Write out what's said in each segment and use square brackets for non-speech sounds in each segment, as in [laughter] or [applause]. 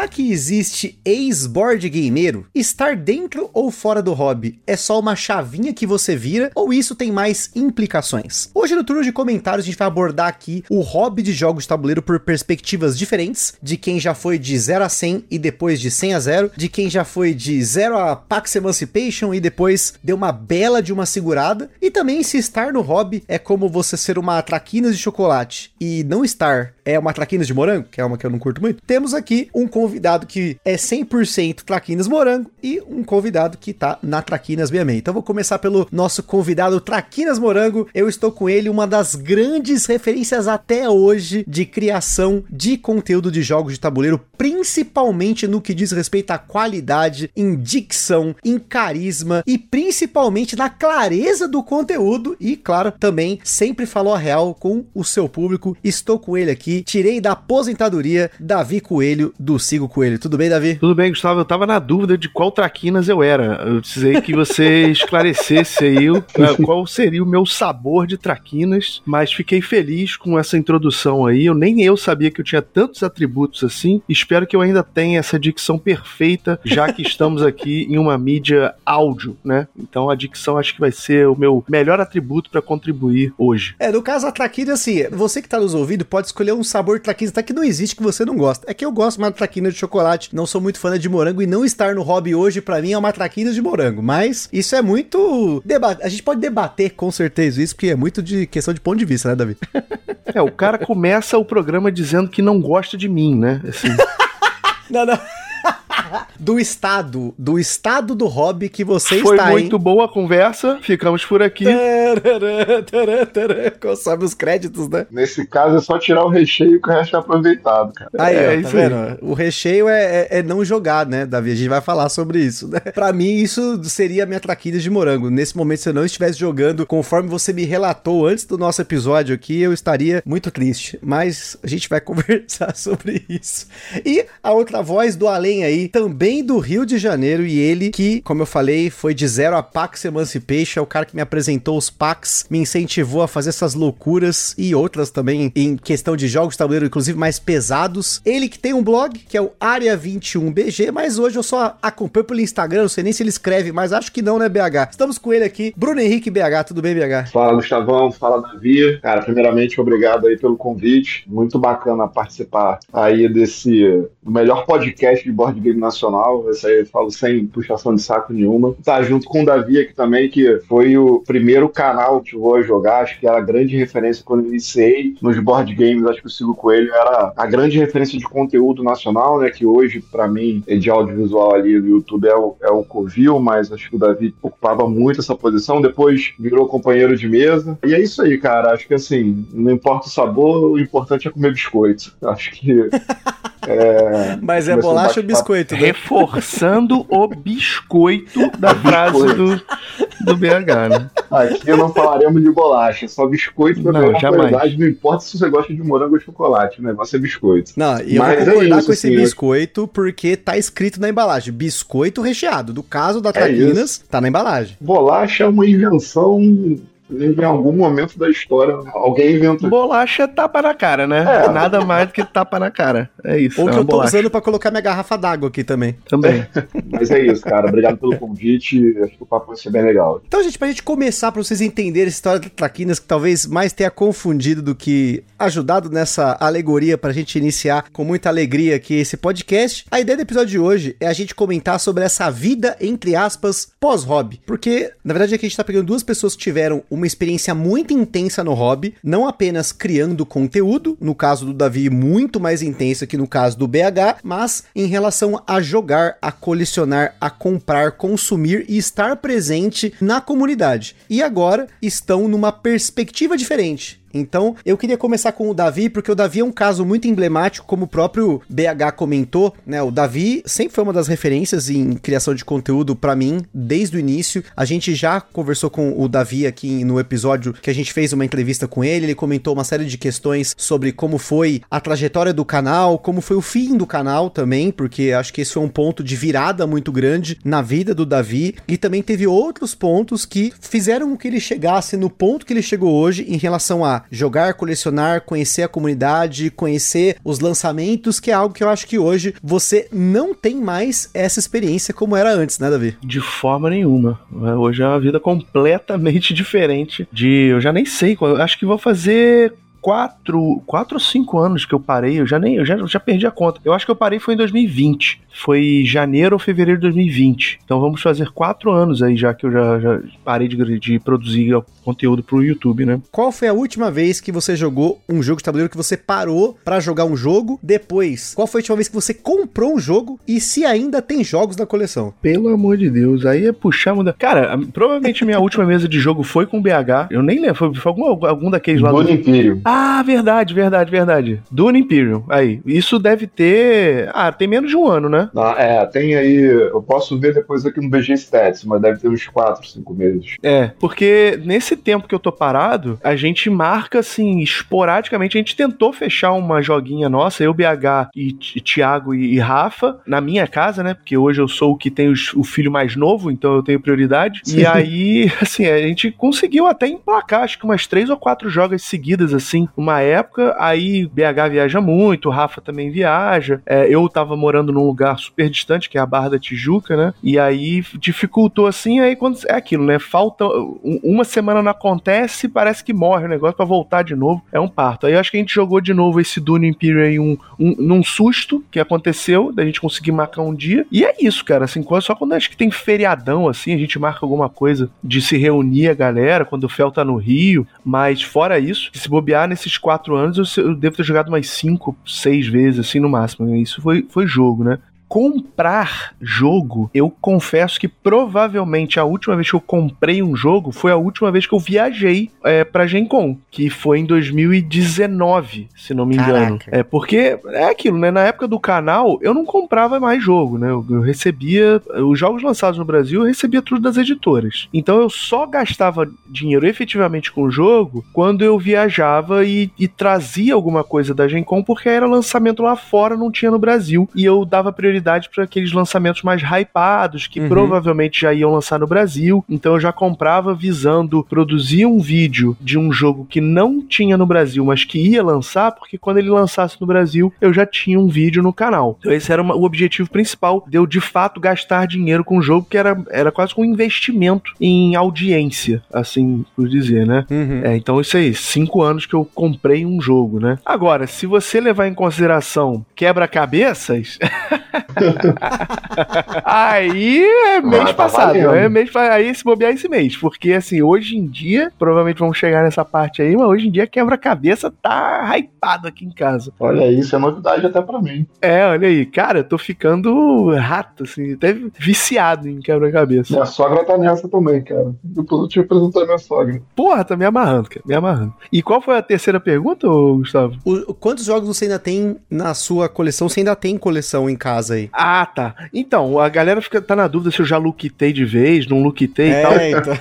Será que existe ex-board gameiro? Estar dentro ou fora do hobby é só uma chavinha que você vira ou isso tem mais implicações? Hoje no turno de comentários a gente vai abordar aqui o hobby de jogos de tabuleiro por perspectivas diferentes, de quem já foi de 0 a 100 e depois de 100 a 0, de quem já foi de 0 a Pax Emancipation e depois deu uma bela de uma segurada, e também se estar no hobby é como você ser uma traquinas de chocolate e não estar é uma traquinas de morango, que é uma que eu não curto muito. Temos aqui um convidado que é 100% Traquinas Morango e um convidado que tá na Traquinas 66. Então vou começar pelo nosso convidado Traquinas Morango. Eu estou com ele, uma das grandes referências até hoje de criação de conteúdo de jogos de tabuleiro, principalmente no que diz respeito à qualidade, em dicção, em carisma e principalmente na clareza do conteúdo e, claro, também sempre falou a real com o seu público. Estou com ele aqui, tirei da aposentadoria Davi Coelho do Sigo Coelho. Tudo bem, Davi? Tudo bem, Gustavo. Eu tava na dúvida de qual traquinas eu era. Eu precisei que você [laughs] esclarecesse aí o, qual seria o meu sabor de traquinas, mas fiquei feliz com essa introdução aí. Eu nem eu sabia que eu tinha tantos atributos assim. Espero que eu ainda tenha essa dicção perfeita, já que estamos aqui em uma mídia áudio, né? Então a dicção acho que vai ser o meu melhor atributo para contribuir hoje. É, no caso a traquina, assim, você que tá nos ouvindo pode escolher um sabor de traquinas até que não existe que você não gosta. É que eu gosto mais de traquinas de chocolate, não sou muito fã de morango e não estar no hobby hoje para mim é uma traquinas de morango, mas isso é muito debate. A gente pode debater com certeza isso, porque é muito de questão de ponto de vista, né, Davi? É, o cara começa o programa dizendo que não gosta de mim, né? Assim. [laughs] não, não do estado, do estado do hobby que você Foi está Foi muito boa a conversa, ficamos por aqui. Sabe os créditos, né? Nesse caso é só tirar o recheio que o resto é aproveitado, cara. Aí, é, ó, tá vendo? Aí. O recheio é, é, é, não jogar, né, Davi? A gente vai falar sobre isso, né? Pra mim, isso seria a minha traquilha de morango. Nesse momento, se eu não estivesse jogando conforme você me relatou antes do nosso episódio aqui, eu estaria muito triste. Mas a gente vai [laughs] conversar sobre isso. E a outra voz do além aí, também do Rio de Janeiro, e ele que, como eu falei, foi de zero a Pax Emancipation, é o cara que me apresentou os Pax, me incentivou a fazer essas loucuras e outras também em questão de jogos de tabuleiro, inclusive mais pesados. Ele que tem um blog, que é o Área 21BG, mas hoje eu só acompanho pelo Instagram, não sei nem se ele escreve, mas acho que não, né, BH? Estamos com ele aqui, Bruno Henrique BH, tudo bem, BH? Fala, Gustavão, fala, Davi. Cara, primeiramente, obrigado aí pelo convite, muito bacana participar aí desse melhor podcast de board game nacional, esse aí eu falo sem puxação de saco nenhuma. Tá junto com o Davi aqui também, que foi o primeiro canal que eu vou jogar, acho que era a grande referência quando eu iniciei nos board games, acho que o Sigo Coelho era a grande referência de conteúdo nacional, né, que hoje, para mim, é de audiovisual ali no YouTube é o, é o Covil, mas acho que o Davi ocupava muito essa posição, depois virou companheiro de mesa, e é isso aí, cara, acho que assim, não importa o sabor, o importante é comer biscoito. Acho que [laughs] É, Mas é bolacha ou biscoito? Né? Reforçando o biscoito da frase do, do BH, né? Aqui não falaremos de bolacha, só biscoito da não, jamais. Qualidade, não importa se você gosta de morango ou chocolate, o negócio é biscoito. Não, e eu Mas vou concordar é isso, com esse assim, biscoito porque tá escrito na embalagem, biscoito recheado. Do caso da é Traquinas, é tá na embalagem. Bolacha é uma invenção em algum momento da história, alguém inventou. Bolacha é tapa na cara, né? É. Nada mais do que tapa na cara. É isso. Ou é que eu tô bolacha. usando pra colocar minha garrafa d'água aqui também. Também. Mas é isso, cara. Obrigado pelo convite. Acho que o papo vai ser bem legal. Então, gente, pra gente começar, pra vocês entenderem a história da Traquinas, que talvez mais tenha confundido do que ajudado nessa alegoria pra gente iniciar com muita alegria aqui esse podcast. A ideia do episódio de hoje é a gente comentar sobre essa vida, entre aspas, pós-hobby. Porque, na verdade, aqui a gente tá pegando duas pessoas que tiveram uma experiência muito intensa no hobby, não apenas criando conteúdo, no caso do Davi, muito mais intensa que no caso do BH, mas em relação a jogar, a colecionar, a comprar, consumir e estar presente na comunidade. E agora estão numa perspectiva diferente Então, eu queria começar com o Davi, porque o Davi é um caso muito emblemático, como o próprio BH comentou, né? O Davi sempre foi uma das referências em criação de conteúdo para mim, desde o início. A gente já conversou com o Davi aqui no episódio que a gente fez uma entrevista com ele, ele comentou uma série de questões sobre como foi a trajetória do canal, como foi o fim do canal também, porque acho que esse foi um ponto de virada muito grande na vida do Davi, e também teve outros pontos que fizeram com que ele chegasse no ponto que ele chegou hoje em relação a jogar, colecionar, conhecer a comunidade, conhecer os lançamentos, que é algo que eu acho que hoje você não tem mais essa experiência como era antes, né, Davi? De forma nenhuma. Hoje é uma vida completamente [laughs] diferente de. Eu já nem sei, acho que vou fazer quatro, quatro ou cinco anos que eu parei, eu já nem, eu já, já perdi a conta. Eu acho que eu parei foi em 2020. Foi janeiro ou fevereiro de 2020. Então vamos fazer quatro anos aí já que eu já, já parei de, de produzir conteúdo pro YouTube, né? Qual foi a última vez que você jogou um jogo de tabuleiro que você parou para jogar um jogo? Depois, qual foi a última vez que você comprou um jogo e se ainda tem jogos na coleção? Pelo amor de Deus, aí é puxar muda. Cara, provavelmente minha última mesa de jogo foi com BH. Eu nem lembro, foi, foi algum, algum daqueles lá do Império. Ah, verdade, verdade, verdade. Dune Imperium. Aí. Isso deve ter. Ah, tem menos de um ano, né? Ah, é, tem aí. Eu posso ver depois aqui no BG Stats, mas deve ter uns 4, 5 meses. É, porque nesse tempo que eu tô parado, a gente marca assim, esporadicamente. A gente tentou fechar uma joguinha nossa, eu, BH e Thiago e, Rafa, na minha casa, né? Porque hoje eu sou o que tem os, o filho mais novo, então eu tenho prioridade. Sim. E aí, assim, a gente conseguiu até emplacar, acho que umas três ou quatro jogos seguidas, assim assim, uma época, aí BH viaja muito, Rafa também viaja. É, eu tava morando num lugar super distante, que é a Barra da Tijuca, né? E aí dificultou assim, aí quando é aquilo, né? Falta uma semana não acontece, parece que morre o negócio para voltar de novo. É um parto. Aí eu acho que a gente jogou de novo esse Dune Imperium em um, um, num susto que aconteceu, da gente conseguir marcar um dia. E é isso, cara, assim, só quando acho que tem feriadão assim, a gente marca alguma coisa de se reunir a galera, quando o Fel tá no Rio, mas fora isso, se bobear nesses quatro anos, eu, eu devo ter jogado mais cinco, seis vezes, assim, no máximo. Isso foi, foi jogo, né? Comprar jogo, eu confesso que provavelmente a última vez que eu comprei um jogo foi a última vez que eu viajei é, pra Gen Con, que foi em 2019, se não me engano. Caraca. É porque é aquilo, né? Na época do canal, eu não comprava mais jogo, né? Eu, eu recebia os jogos lançados no Brasil, eu recebia tudo das editoras. Então eu só gastava dinheiro efetivamente com o jogo quando eu viajava e, e trazia alguma coisa da Gen Con, porque era lançamento lá fora, não tinha no Brasil, e eu dava prioridade prioridade para aqueles lançamentos mais hypados, que uhum. provavelmente já iam lançar no Brasil. Então eu já comprava visando produzir um vídeo de um jogo que não tinha no Brasil, mas que ia lançar, porque quando ele lançasse no Brasil, eu já tinha um vídeo no canal. Então esse era uma, o objetivo principal de eu de fato gastar dinheiro com o jogo, que era, era quase um investimento em audiência, assim por dizer, né? Uhum. É, então isso aí, cinco anos que eu comprei um jogo, né? Agora, se você levar em consideração quebra-cabeças, [laughs] [laughs] aí é mês tá passado, é mês, aí se bobear esse mês, porque assim, hoje em dia, provavelmente vamos chegar nessa parte aí, mas hoje em dia quebra-cabeça tá hypado aqui em casa. Olha isso, é novidade até pra mim. É, olha aí, cara, eu tô ficando rato, assim, até viciado em quebra-cabeça. Minha sogra tá nessa também, cara. Depois eu te apresentar minha sogra. Porra, tá me amarrando, cara, me amarrando. E qual foi a terceira pergunta, Gustavo? O, quantos jogos você ainda tem na sua coleção? Você ainda tem coleção em casa aí? Ah, tá. Então, a galera fica, tá na dúvida se eu já luquitei de vez, não luquitei é, e tal. Então.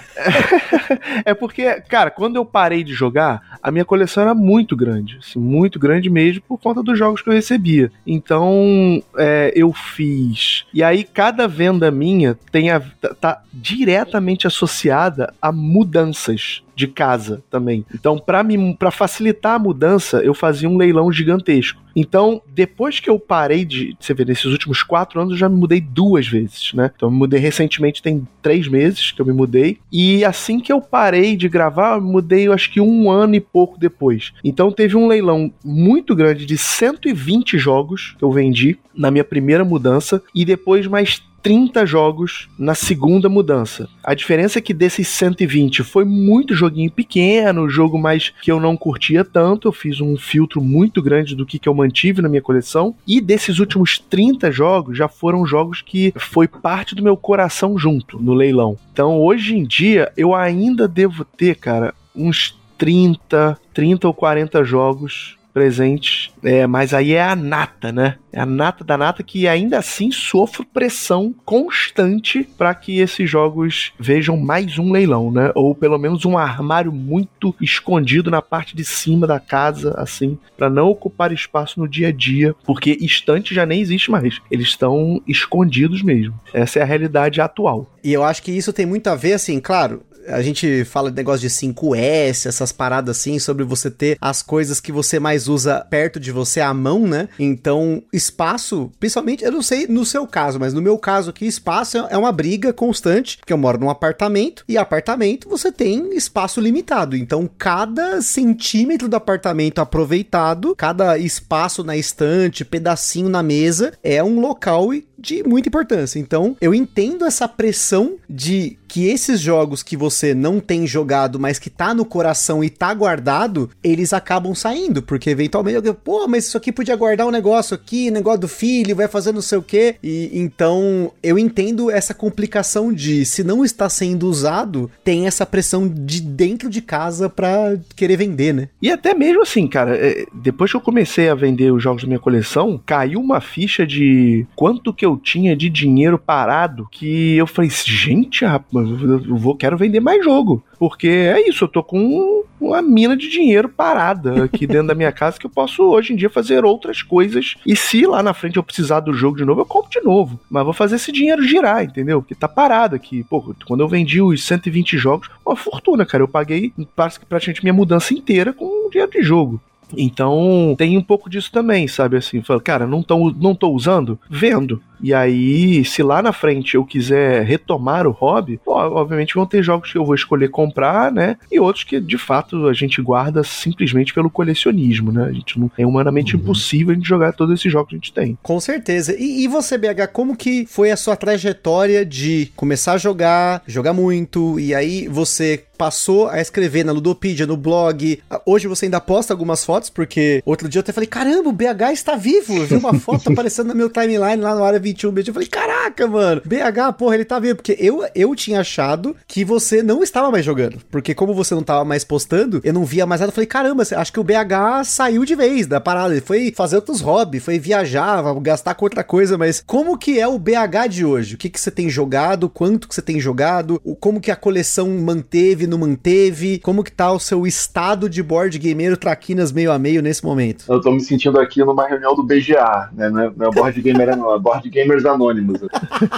[laughs] [laughs] é porque, cara, quando eu parei de jogar, a minha coleção era muito grande. Assim, muito grande mesmo por conta dos jogos que eu recebia. Então, é, eu fiz. E aí, cada venda minha tem a, tá, tá diretamente associada a mudanças de casa também. Então, para me para facilitar a mudança, eu fazia um leilão gigantesco. Então, depois que eu parei de, você vê, nesses últimos quatro anos eu já me mudei duas vezes, né? Então, eu me mudei recentemente, tem três meses que eu me mudei. E assim que eu parei de gravar, eu mudei, eu acho que um ano e pouco depois. Então, teve um leilão muito grande de 120 jogos que eu vendi na minha primeira mudança e depois mais 30 jogos na segunda mudança. A diferença é que desses 120 foi muito joguinho pequeno, jogo mais que eu não curtia tanto. Eu fiz um filtro muito grande do que, que eu mantive na minha coleção. E desses últimos 30 jogos já foram jogos que foi parte do meu coração junto no leilão. Então hoje em dia eu ainda devo ter, cara, uns 30, 30 ou 40 jogos presentes. É, mas aí é a nata, né? É a nata da nata que ainda assim sofre pressão constante para que esses jogos vejam mais um leilão, né? Ou pelo menos um armário muito escondido na parte de cima da casa, assim, para não ocupar espaço no dia a dia, porque estante já nem existe mais. Eles estão escondidos mesmo. Essa é a realidade atual. E eu acho que isso tem muito a ver, assim, claro, a gente fala de negócio de 5S, essas paradas assim, sobre você ter as coisas que você mais usa perto de você à mão, né? Então, espaço, principalmente, eu não sei no seu caso, mas no meu caso aqui, espaço é uma briga constante, porque eu moro num apartamento e apartamento você tem espaço limitado. Então, cada centímetro do apartamento aproveitado, cada espaço na estante, pedacinho na mesa, é um local de muita importância. Então, eu entendo essa pressão de que esses jogos que você não tem jogado, mas que tá no coração e tá guardado, eles acabam saindo, porque eventualmente eu pô, mas isso aqui podia guardar um negócio aqui, negócio do filho, vai fazer não sei o quê. E então, eu entendo essa complicação de se não está sendo usado, tem essa pressão de dentro de casa para querer vender, né? E até mesmo assim, cara, é, depois que eu comecei a vender os jogos da minha coleção, caiu uma ficha de quanto que eu tinha de dinheiro parado que eu falei, gente, rapaz, eu vou, quero vender mais jogo. Porque é isso, eu tô com uma mina de dinheiro parada aqui dentro da minha casa que eu posso hoje em dia fazer outras coisas. E se lá na frente eu precisar do jogo de novo, eu compro de novo. Mas vou fazer esse dinheiro girar, entendeu? Porque tá parado aqui. Pô, quando eu vendi os 120 jogos, uma fortuna, cara. Eu paguei praticamente minha mudança inteira com dinheiro de jogo. Então, tem um pouco disso também, sabe? Assim, fala, cara, não tô, não tô usando? Vendo. E aí, se lá na frente eu quiser retomar o hobby, obviamente vão ter jogos que eu vou escolher comprar, né? E outros que de fato a gente guarda simplesmente pelo colecionismo, né? A gente não é humanamente uhum. impossível a gente jogar todos esses jogos que a gente tem. Com certeza. E, e você, BH, como que foi a sua trajetória de começar a jogar, jogar muito, e aí você passou a escrever na Ludopedia, no blog. Hoje você ainda posta algumas fotos, porque outro dia eu até falei: caramba, o BH está vivo. Eu vi uma foto [laughs] aparecendo no meu timeline lá no área 21 bits. Eu falei, caraca, mano, BH, porra, ele tá vivo. Porque eu, eu tinha achado que você não estava mais jogando. Porque como você não tava mais postando, eu não via mais nada. Eu falei, caramba, acho que o BH saiu de vez da parada. Ele foi fazer outros hobbies, foi viajar, gastar com outra coisa. Mas como que é o BH de hoje? O que, que você tem jogado? Quanto que você tem jogado? Como que a coleção manteve, não manteve? Como que tá o seu estado de board gameiro traquinas meio a meio nesse momento? Eu tô me sentindo aqui numa reunião do BGA, né? Não é, não é board gamer, não. É board gamers anônimos.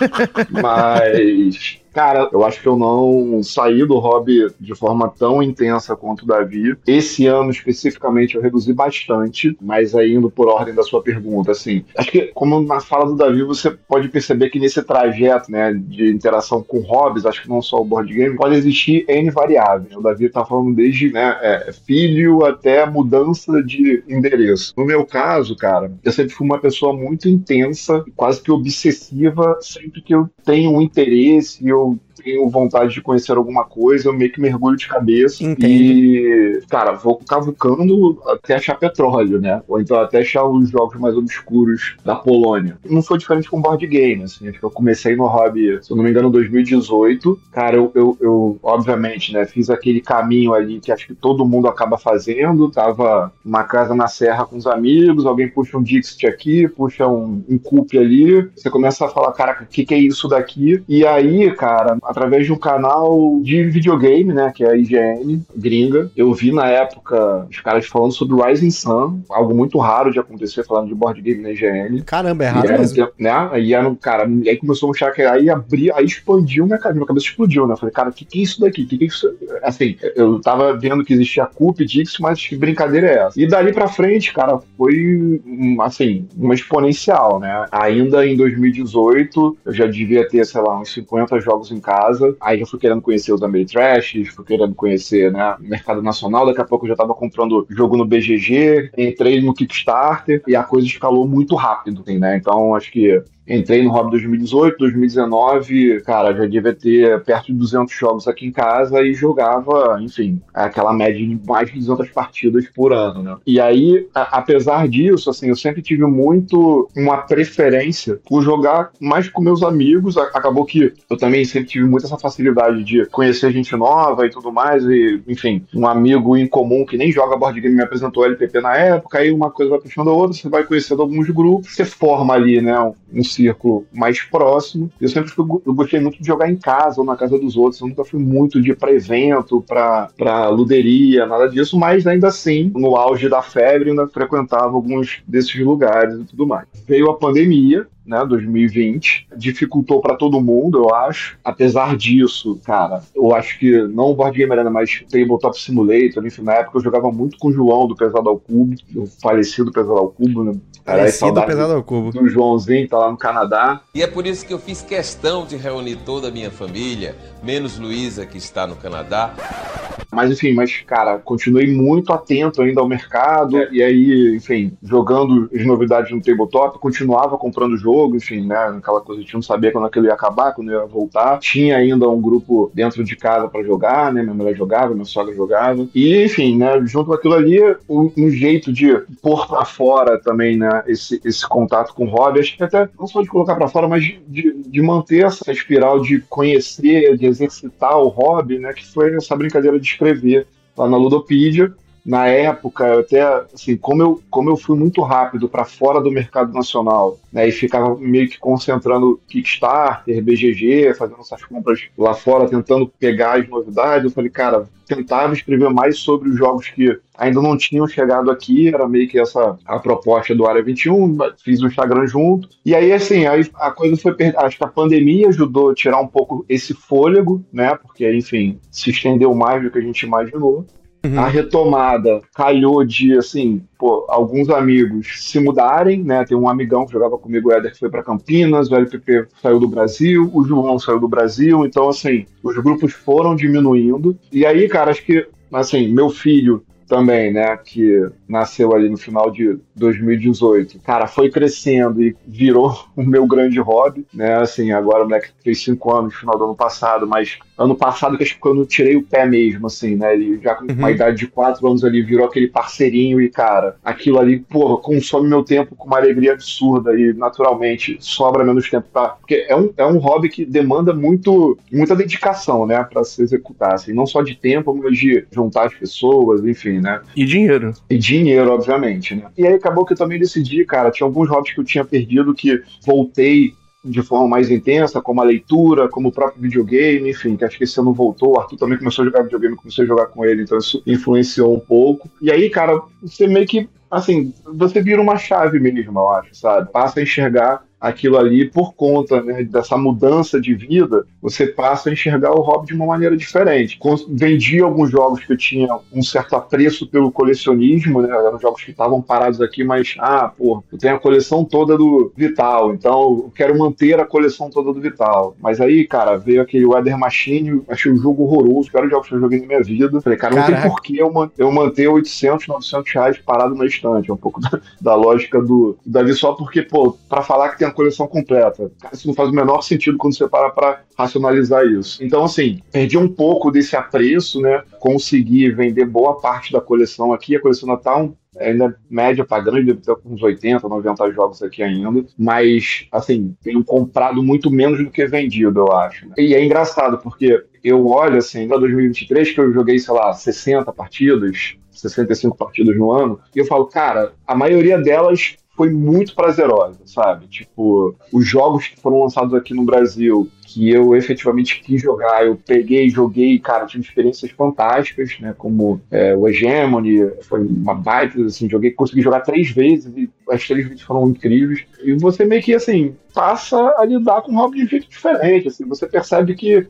[laughs] Mas Cara, eu acho que eu não saí do hobby de forma tão intensa quanto o Davi. Esse ano, especificamente, eu reduzi bastante, mas aí indo por ordem da sua pergunta, assim, acho que, como na fala do Davi, você pode perceber que nesse trajeto, né, de interação com hobbies, acho que não só o board game, pode existir N variáveis. O Davi tá falando desde, né, é, filho até mudança de endereço. No meu caso, cara, eu sempre fui uma pessoa muito intensa, quase que obsessiva, sempre que eu tenho um interesse, eu tenho vontade de conhecer alguma coisa, eu meio que mergulho de cabeça e, cara, vou cavucando até achar petróleo, né? Ou então até achar os jogos mais obscuros da Polônia. Não foi diferente com board game, assim, acho que eu comecei no hobby, se eu não me engano, em 2018. Cara, eu, eu, eu, obviamente, né, fiz aquele caminho ali que acho que todo mundo acaba fazendo, tava uma casa na serra com os amigos, alguém puxa um Dixit aqui, puxa um, um Coop ali, você começa a falar, cara, o que, que é isso daqui? E aí, cara, através de um canal de videogame, né, que é a IGN, gringa. Eu vi na época os caras falando sobre Rising Sun, algo muito raro de acontecer, falando de board game na IGN. Caramba, é raro e mesmo. Né, e era, cara, aí começou a mostrar que aí abriu, aí expandiu minha cabeça, minha cabeça explodiu, né? Eu falei, cara, o que, que é isso daqui? O que, que é isso? Assim, eu tava vendo que existia Coop Dix, mas que brincadeira é essa? E dali pra frente, cara, foi, assim, uma exponencial, né? Ainda em 2018, eu já devia ter, sei lá, uns 50 jogos em casa casa. Aí eu fui querendo conhecer os Ameritrash, fui querendo conhecer né, mercado nacional. Daqui a pouco eu já tava comprando jogo no BGG, entrei no Kickstarter e a coisa escalou muito rápido, assim, né? Então acho que entrei no hobby 2018, 2019, cara, já devia ter perto de 200 jogos aqui em casa e jogava, enfim, aquela média de mais de 200 partidas por ano, né? E aí, apesar disso, assim, eu sempre tive muito uma preferência por jogar mais com meus amigos. Acabou que eu também sempre tive muito essa facilidade de conhecer gente nova e tudo mais, e, enfim, um amigo em comum que nem joga board game me apresentou LPP na época, aí uma coisa vai puxando a outra, você vai conhecendo alguns grupos, você forma ali, né, um, um círculo mais próximo. Eu sempre fui, eu gostei muito de jogar em casa ou na casa dos outros, eu nunca fui muito de pra evento, pra, pra luderia, nada disso, mas ainda assim, no auge da febre, ainda frequentava alguns desses lugares e tudo mais. Veio a pandemia, né, 2020, dificultou para todo mundo, eu acho. Apesar disso, cara, eu acho que não o Board Game Arena, mas Tabletop Simulator, enfim, na época eu jogava muito com o João do Pesado ao Cubo, o falecido Pesado ao Cubo, né? Falecido Pesado ao Cubo. Do Joãozinho, tá lá no Canadá. E é por isso que eu fiz questão de reunir toda a minha família, menos Luísa, que está no Canadá. Mas enfim, mas cara, continuei muito atento ainda ao mercado, é. e aí, enfim, jogando as novidades no tabletop, continuava comprando jogo, enfim, né? Aquela coisa, a gente não sabia quando aquilo ia acabar, quando ia voltar. Tinha ainda um grupo dentro de casa para jogar, né? Minha mulher jogava, minha sogra jogava. E, enfim, né, junto com aquilo ali, um, um jeito de pôr para fora também, né, esse, esse contato com o hobby, acho que até não só de colocar para fora, mas de, de manter essa espiral de conhecer, de exercitar o hobby, né? Que foi essa brincadeira de escrever lá na Ludopedia. Na época, eu até, assim, como eu, como eu fui muito rápido para fora do mercado nacional, né, e ficava meio que concentrando Kickstarter, BGG, fazendo essas compras lá fora, tentando pegar as novidades, eu falei, cara, tentava escrever mais sobre os jogos que ainda não tinham chegado aqui, era meio que essa a proposta do Área 21, fiz o Instagram junto. E aí, assim, aí a coisa foi. Acho que a pandemia ajudou a tirar um pouco esse fôlego, né? Porque, enfim, se estendeu mais do que a gente imaginou. Uhum. A retomada calhou de, assim, pô, alguns amigos se mudarem, né? Tem um amigão que jogava comigo, o Éder, que foi para Campinas, o LPP saiu do Brasil, o João saiu do Brasil, então, assim, os grupos foram diminuindo. E aí, cara, acho que, assim, meu filho também, né, que nasceu ali no final de 2018. Cara, foi crescendo e virou [laughs] o meu grande hobby, né, assim, agora o moleque fez cinco anos no final do ano passado, mas ano passado que acho que quando eu tirei o pé mesmo, assim, né, ele já com uma uhum. idade de quatro anos ali virou aquele parceirinho e, cara, aquilo ali, porra, consome meu tempo com uma alegria absurda e, naturalmente, sobra menos tempo pra... Porque é um, é um hobby que demanda muito, muita dedicação, né, pra se executar, assim, não só de tempo, mas de juntar as pessoas, enfim, né? E dinheiro. E dinheiro, obviamente, né? E aí acabou que eu também decidi, cara, tinha alguns hobbies que eu tinha perdido que voltei de forma mais intensa, como a leitura, como o próprio videogame, enfim, que acho que esse ano voltou, o Arthur também começou a jogar videogame, comecei a jogar com ele, então isso influenciou um pouco. E aí, cara, você meio que, assim, você vira uma chave mesmo, eu acho, sabe? Passa a enxergar aquilo ali por conta né, dessa mudança de vida, você passa a enxergar o hobby de uma maneira diferente. Vendi alguns jogos que eu tinha um certo apreço pelo colecionismo, né, eram jogos que estavam parados aqui, mas, ah, pô, eu tenho a coleção toda do Vital, então eu quero manter a coleção toda do Vital. Mas aí, cara, veio aquele Weather Machine, achei o jogo horroroso, que era o jogo que eu joguei na minha vida. Falei, cara, não Caraca. tem porquê eu, man eu manter 800, 900 reais parado na estante. É um pouco [laughs] da, da lógica do, do Davi, só porque, pô, pra falar que tem a coleção completa. Isso não faz o menor sentido quando você para para racionalizar isso. Então, assim, perdi um pouco desse apreço, né? Consegui vender boa parte da coleção aqui. A coleção ainda tá um, ainda média para grande, deve ter uns 80, 90 jogos aqui ainda, mas, assim, tenho comprado muito menos do que vendido, eu acho. Né? E é engraçado, porque eu olho, assim, para 2023, que eu joguei, sei lá, 60 partidas, 65 partidas no ano, e eu falo, cara, a maioria delas foi muito prazerosa, sabe? Tipo, os jogos que foram lançados aqui no Brasil, que eu efetivamente quis jogar, eu peguei, joguei, cara, tive experiências fantásticas, né? Como é, o Hegemony, foi uma baita, assim, joguei, consegui jogar três vezes e as três vezes foram incríveis. E você meio que, assim, passa a lidar com um hobby de um jeito diferente, assim, você percebe que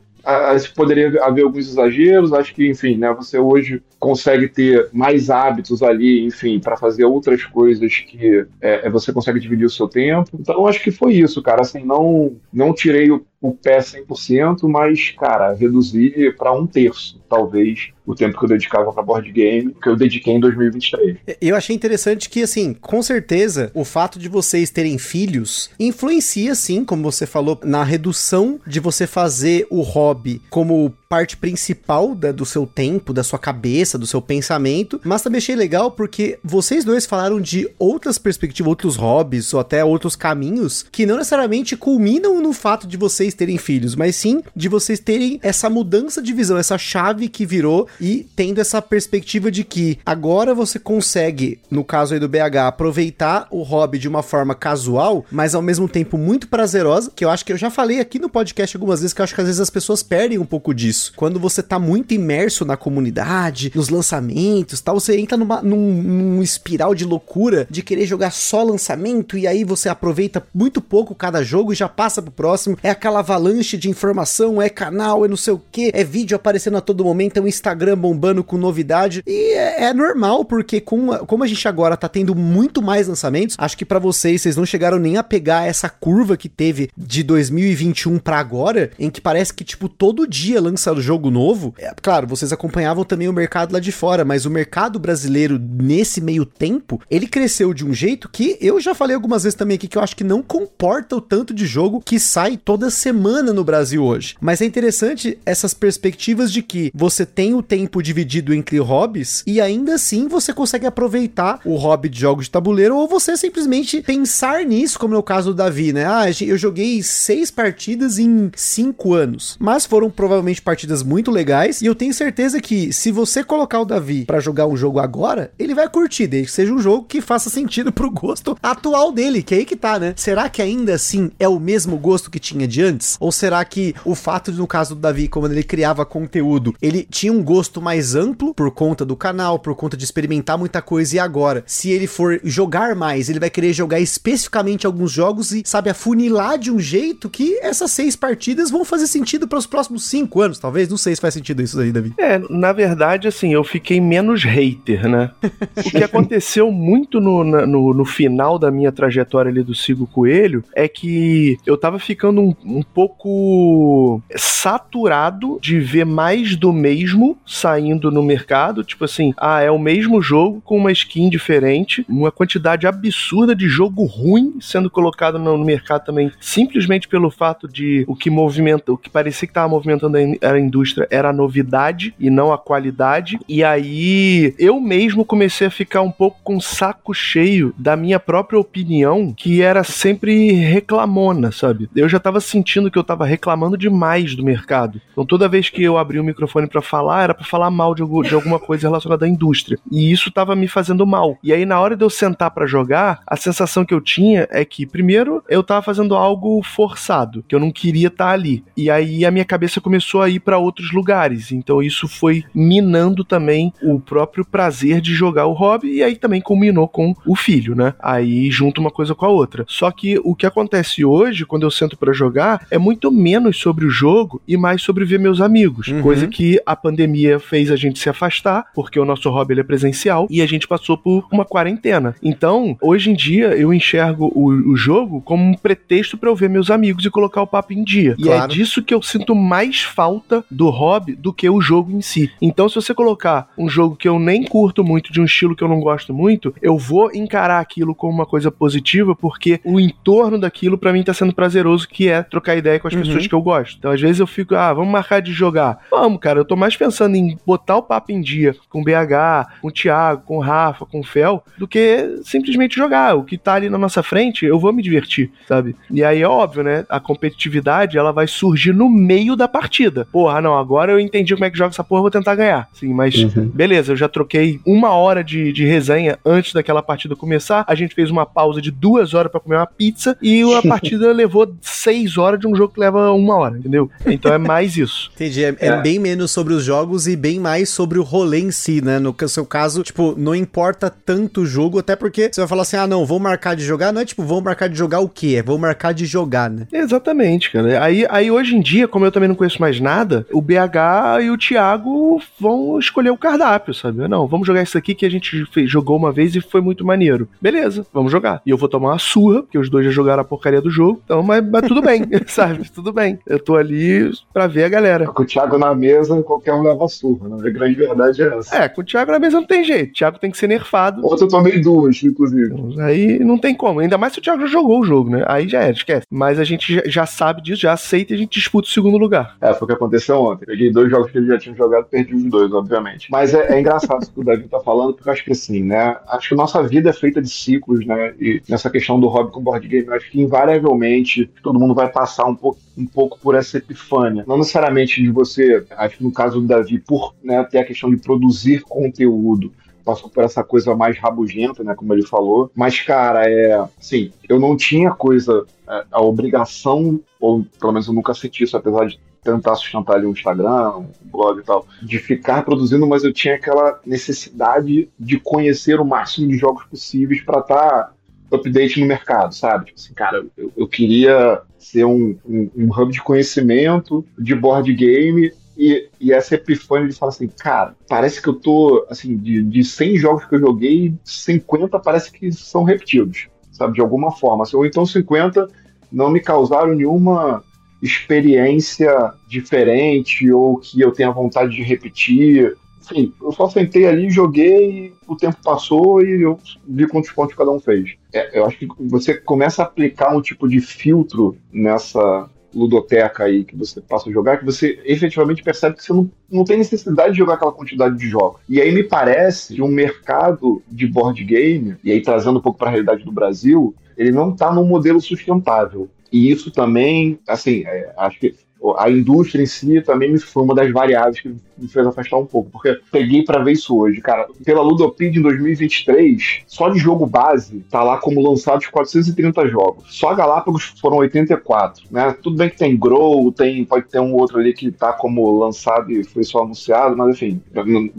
poderia haver alguns exageros, acho que, enfim, né, você hoje consegue ter mais hábitos ali, enfim, para fazer outras coisas que é, é, você consegue dividir o seu tempo. Então, acho que foi isso, cara, assim, não, não tirei o, o pé 100%, mas, cara, reduzi para um terço, talvez, o tempo que eu dedicava para board game, que eu dediquei em 2023. Eu achei interessante que, assim, com certeza, o fato de vocês terem filhos influencia, sim, como você falou, na redução de você fazer o hobby como parte principal da, do seu tempo, da sua cabeça, do seu pensamento, mas também achei legal porque vocês dois falaram de outras perspectivas, outros hobbies ou até outros caminhos que não necessariamente culminam no fato de vocês terem filhos, mas sim de vocês terem essa mudança de visão, essa chave que virou e tendo essa perspectiva de que agora você consegue, no caso aí do BH, aproveitar o hobby de uma forma casual, mas ao mesmo tempo muito prazerosa, que eu acho que eu já falei aqui no podcast algumas vezes que eu acho que às vezes as pessoas perdem um pouco disso isso. Quando você tá muito imerso na comunidade, nos lançamentos tal, você entra numa, num, num espiral de loucura de querer jogar só lançamento e aí você aproveita muito pouco cada jogo e já passa pro próximo. É aquela avalanche de informação, é canal, é não sei o que, é vídeo aparecendo a todo momento, é o Instagram bombando com novidade. E é, é normal, porque com, como a gente agora tá tendo muito mais lançamentos, acho que para vocês, vocês não chegaram nem a pegar essa curva que teve de 2021 para agora, em que parece que, tipo, todo dia lança lançado jogo novo, é, claro, vocês acompanhavam também o mercado lá de fora, mas o mercado brasileiro nesse meio tempo, ele cresceu de um jeito que eu já falei algumas vezes também aqui que eu acho que não comporta o tanto de jogo que sai toda semana no Brasil hoje. Mas é interessante essas perspectivas de que você tem o tempo dividido entre hobbies e ainda assim você consegue aproveitar o hobby de jogos de tabuleiro ou você simplesmente pensar nisso, como é o caso do Davi, né? Ah, eu joguei seis partidas em cinco anos, mas foram provavelmente partidas muito legais. E eu tenho certeza que se você colocar o Davi para jogar um jogo agora, ele vai curtir, desde que seja um jogo que faça sentido pro gosto atual dele, que é aí que tá, né? Será que ainda assim é o mesmo gosto que tinha de antes? Ou será que o fato de, no caso do Davi, quando ele criava conteúdo, ele tinha um gosto mais amplo por conta do canal, por conta de experimentar muita coisa, e agora, se ele for jogar mais, ele vai querer jogar especificamente alguns jogos e, sabe, afunilar de um jeito que essas seis partidas vão fazer sentido para os próximos cinco anos, talvez. Não sei se faz sentido isso aí, Davi. É, na verdade, assim, eu fiquei menos hater, né? o que aconteceu muito no, no, no, final da minha trajetória ali do Sigo Coelho é que eu tava ficando um, um pouco saturado de ver mais do mesmo saindo no mercado. Tipo assim, ah, é o mesmo jogo com uma skin diferente, uma quantidade absurda de jogo ruim sendo colocado no, no mercado também, simplesmente pelo fato de o que movimenta, o que parecia que tava movimentando a, a indústria era a novidade e não a qualidade. E aí eu mesmo comecei a ficar um pouco com saco cheio da minha própria opinião, que era sempre reclamona, sabe? Eu já tava sentindo que eu tava reclamando demais do mercado. Então toda vez que eu abri o microfone para falar, era para falar mal de, de alguma coisa relacionada à indústria. E isso tava me fazendo mal. E aí na hora de eu sentar para jogar, a sensação que eu tinha é que primeiro eu tava fazendo algo forçado, que eu não queria estar tá ali. E aí a minha cabeça começou a ir para outros lugares. Então isso foi minando também o próprio prazer de jogar o hobby e aí também culminou com o filho, né? Aí junta uma coisa com a outra. Só que o que acontece hoje, quando eu sento para jogar, é muito menos sobre o jogo e mais sobre ver meus amigos. Uhum. Coisa que a pandemia fez a gente se afastar, porque o nosso hobby é presencial e a gente passou por uma quarentena. Então, hoje em dia, eu enxergo o, o jogo como um pretexto para eu ver meus amigos e colocar o papo em dia. Claro. E é disso que eu sinto mais falta do hobby do que o jogo em si. Então, se você colocar um jogo que eu nem curto muito, de um estilo que eu não gosto muito, eu vou encarar aquilo como uma coisa positiva, porque o entorno daquilo para mim tá sendo prazeroso, que é trocar ideia com as uhum. pessoas que eu gosto. Então, às vezes eu fico, ah, vamos marcar de jogar. Vamos, cara, eu tô mais pensando em botar o papo em dia com o BH, com o Thiago, com o Rafa, com o Fel, do que simplesmente jogar. O que tá ali na nossa frente, eu vou me divertir, sabe? E aí é óbvio, né? A competitividade, ela vai surgir no meio da partida. Porra, não, agora eu entendi como é que joga essa porra, vou tentar ganhar. Sim, mas uhum. beleza, eu já troquei uma hora de, de resenha antes daquela partida começar. A gente fez uma pausa de duas horas para comer uma pizza e a [laughs] partida levou seis horas de um jogo que leva uma hora, entendeu? Então é mais isso. [laughs] Entendi. É, é. é, bem menos sobre os jogos e bem mais sobre o rolê em si, né? No seu caso, tipo, não importa tanto o jogo, até porque você vai falar assim: ah, não, vou marcar de jogar. Não é tipo, vou marcar de jogar o quê? É vou marcar de jogar, né? Exatamente, cara. Aí, aí hoje em dia, como eu também não conheço mais nada, nada. O BH e o Thiago vão escolher o cardápio, sabe? Não, vamos jogar isso aqui que a gente fez, jogou uma vez e foi muito maneiro. Beleza, vamos jogar. E eu vou tomar uma surra, porque os dois já jogaram a porcaria do jogo. Então, mas, mas tudo bem, [laughs] sabe? Tudo bem. Eu tô ali pra ver a galera. Com o Thiago na mesa, qualquer um leva surra, né? A grande verdade é essa. É, com o Thiago na mesa não tem jeito. O Thiago tem que ser nerfado. Ontem eu tomei duas, inclusive. Aí não tem como. Ainda mais se o Thiago já jogou o jogo, né? Aí já era, esquece. Mas a gente já, já sabe disso, já aceita e a gente disputa o segundo lugar. É, foi o que aconteceu ontem. Peguei dois jogos que ele já tinha jogado, perdi os dois, obviamente. Mas é, é engraçado isso que o Davi tá falando, porque eu acho que assim, né? Acho que nossa vida é feita de ciclos, né? E nessa questão do hobby com board game, acho que invariavelmente todo mundo vai passar um pouco, um pouco por essa epifânia. Não necessariamente de você, acho que no caso do Davi, por né, ter a questão de produzir conteúdo passou por essa coisa mais rabugenta, né, como ele falou. Mas, cara, é assim, eu não tinha coisa, a, a obrigação, ou pelo menos eu nunca senti isso, apesar de tentar sustentar ali um Instagram, um blog e tal, de ficar produzindo, mas eu tinha aquela necessidade de conhecer o máximo de jogos possíveis para estar tá update no mercado, sabe? Tipo assim, cara, eu, eu queria ser um, um, um hub de conhecimento de board game e, e, essa epifânia de falar assim, cara, parece que eu tô, assim, de, de 100 jogos que eu joguei, 50 parece que são repetidos, sabe, de alguma forma. Ou então 50 não me causaram nenhuma experiência diferente ou que eu tenha vontade de repetir. Enfim, eu só sentei ali, joguei, o tempo passou e eu vi quantos pontos cada um fez. É, eu acho que você começa a aplicar um tipo de filtro nessa ludoteca aí que você passa a jogar, que você efetivamente percebe que você não, não tem necessidade de jogar aquela quantidade de jogos. E aí me parece que um mercado de board game, e aí trazendo um pouco para a realidade do Brasil, ele não está num modelo sustentável. E isso também, assim, é, acho que a indústria em si também foi uma das variáveis que me fez afastar um pouco, porque peguei para ver isso hoje, cara. Pela Ludopid em 2023, só de jogo base, tá lá como lançados 430 jogos. Só Galápagos foram 84, né? Tudo bem que tem Grow, tem, pode ter um outro ali que tá como lançado e foi só anunciado, mas enfim,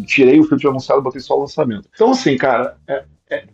tirei o filtro anunciado e botei só o lançamento. Então, assim, cara, é,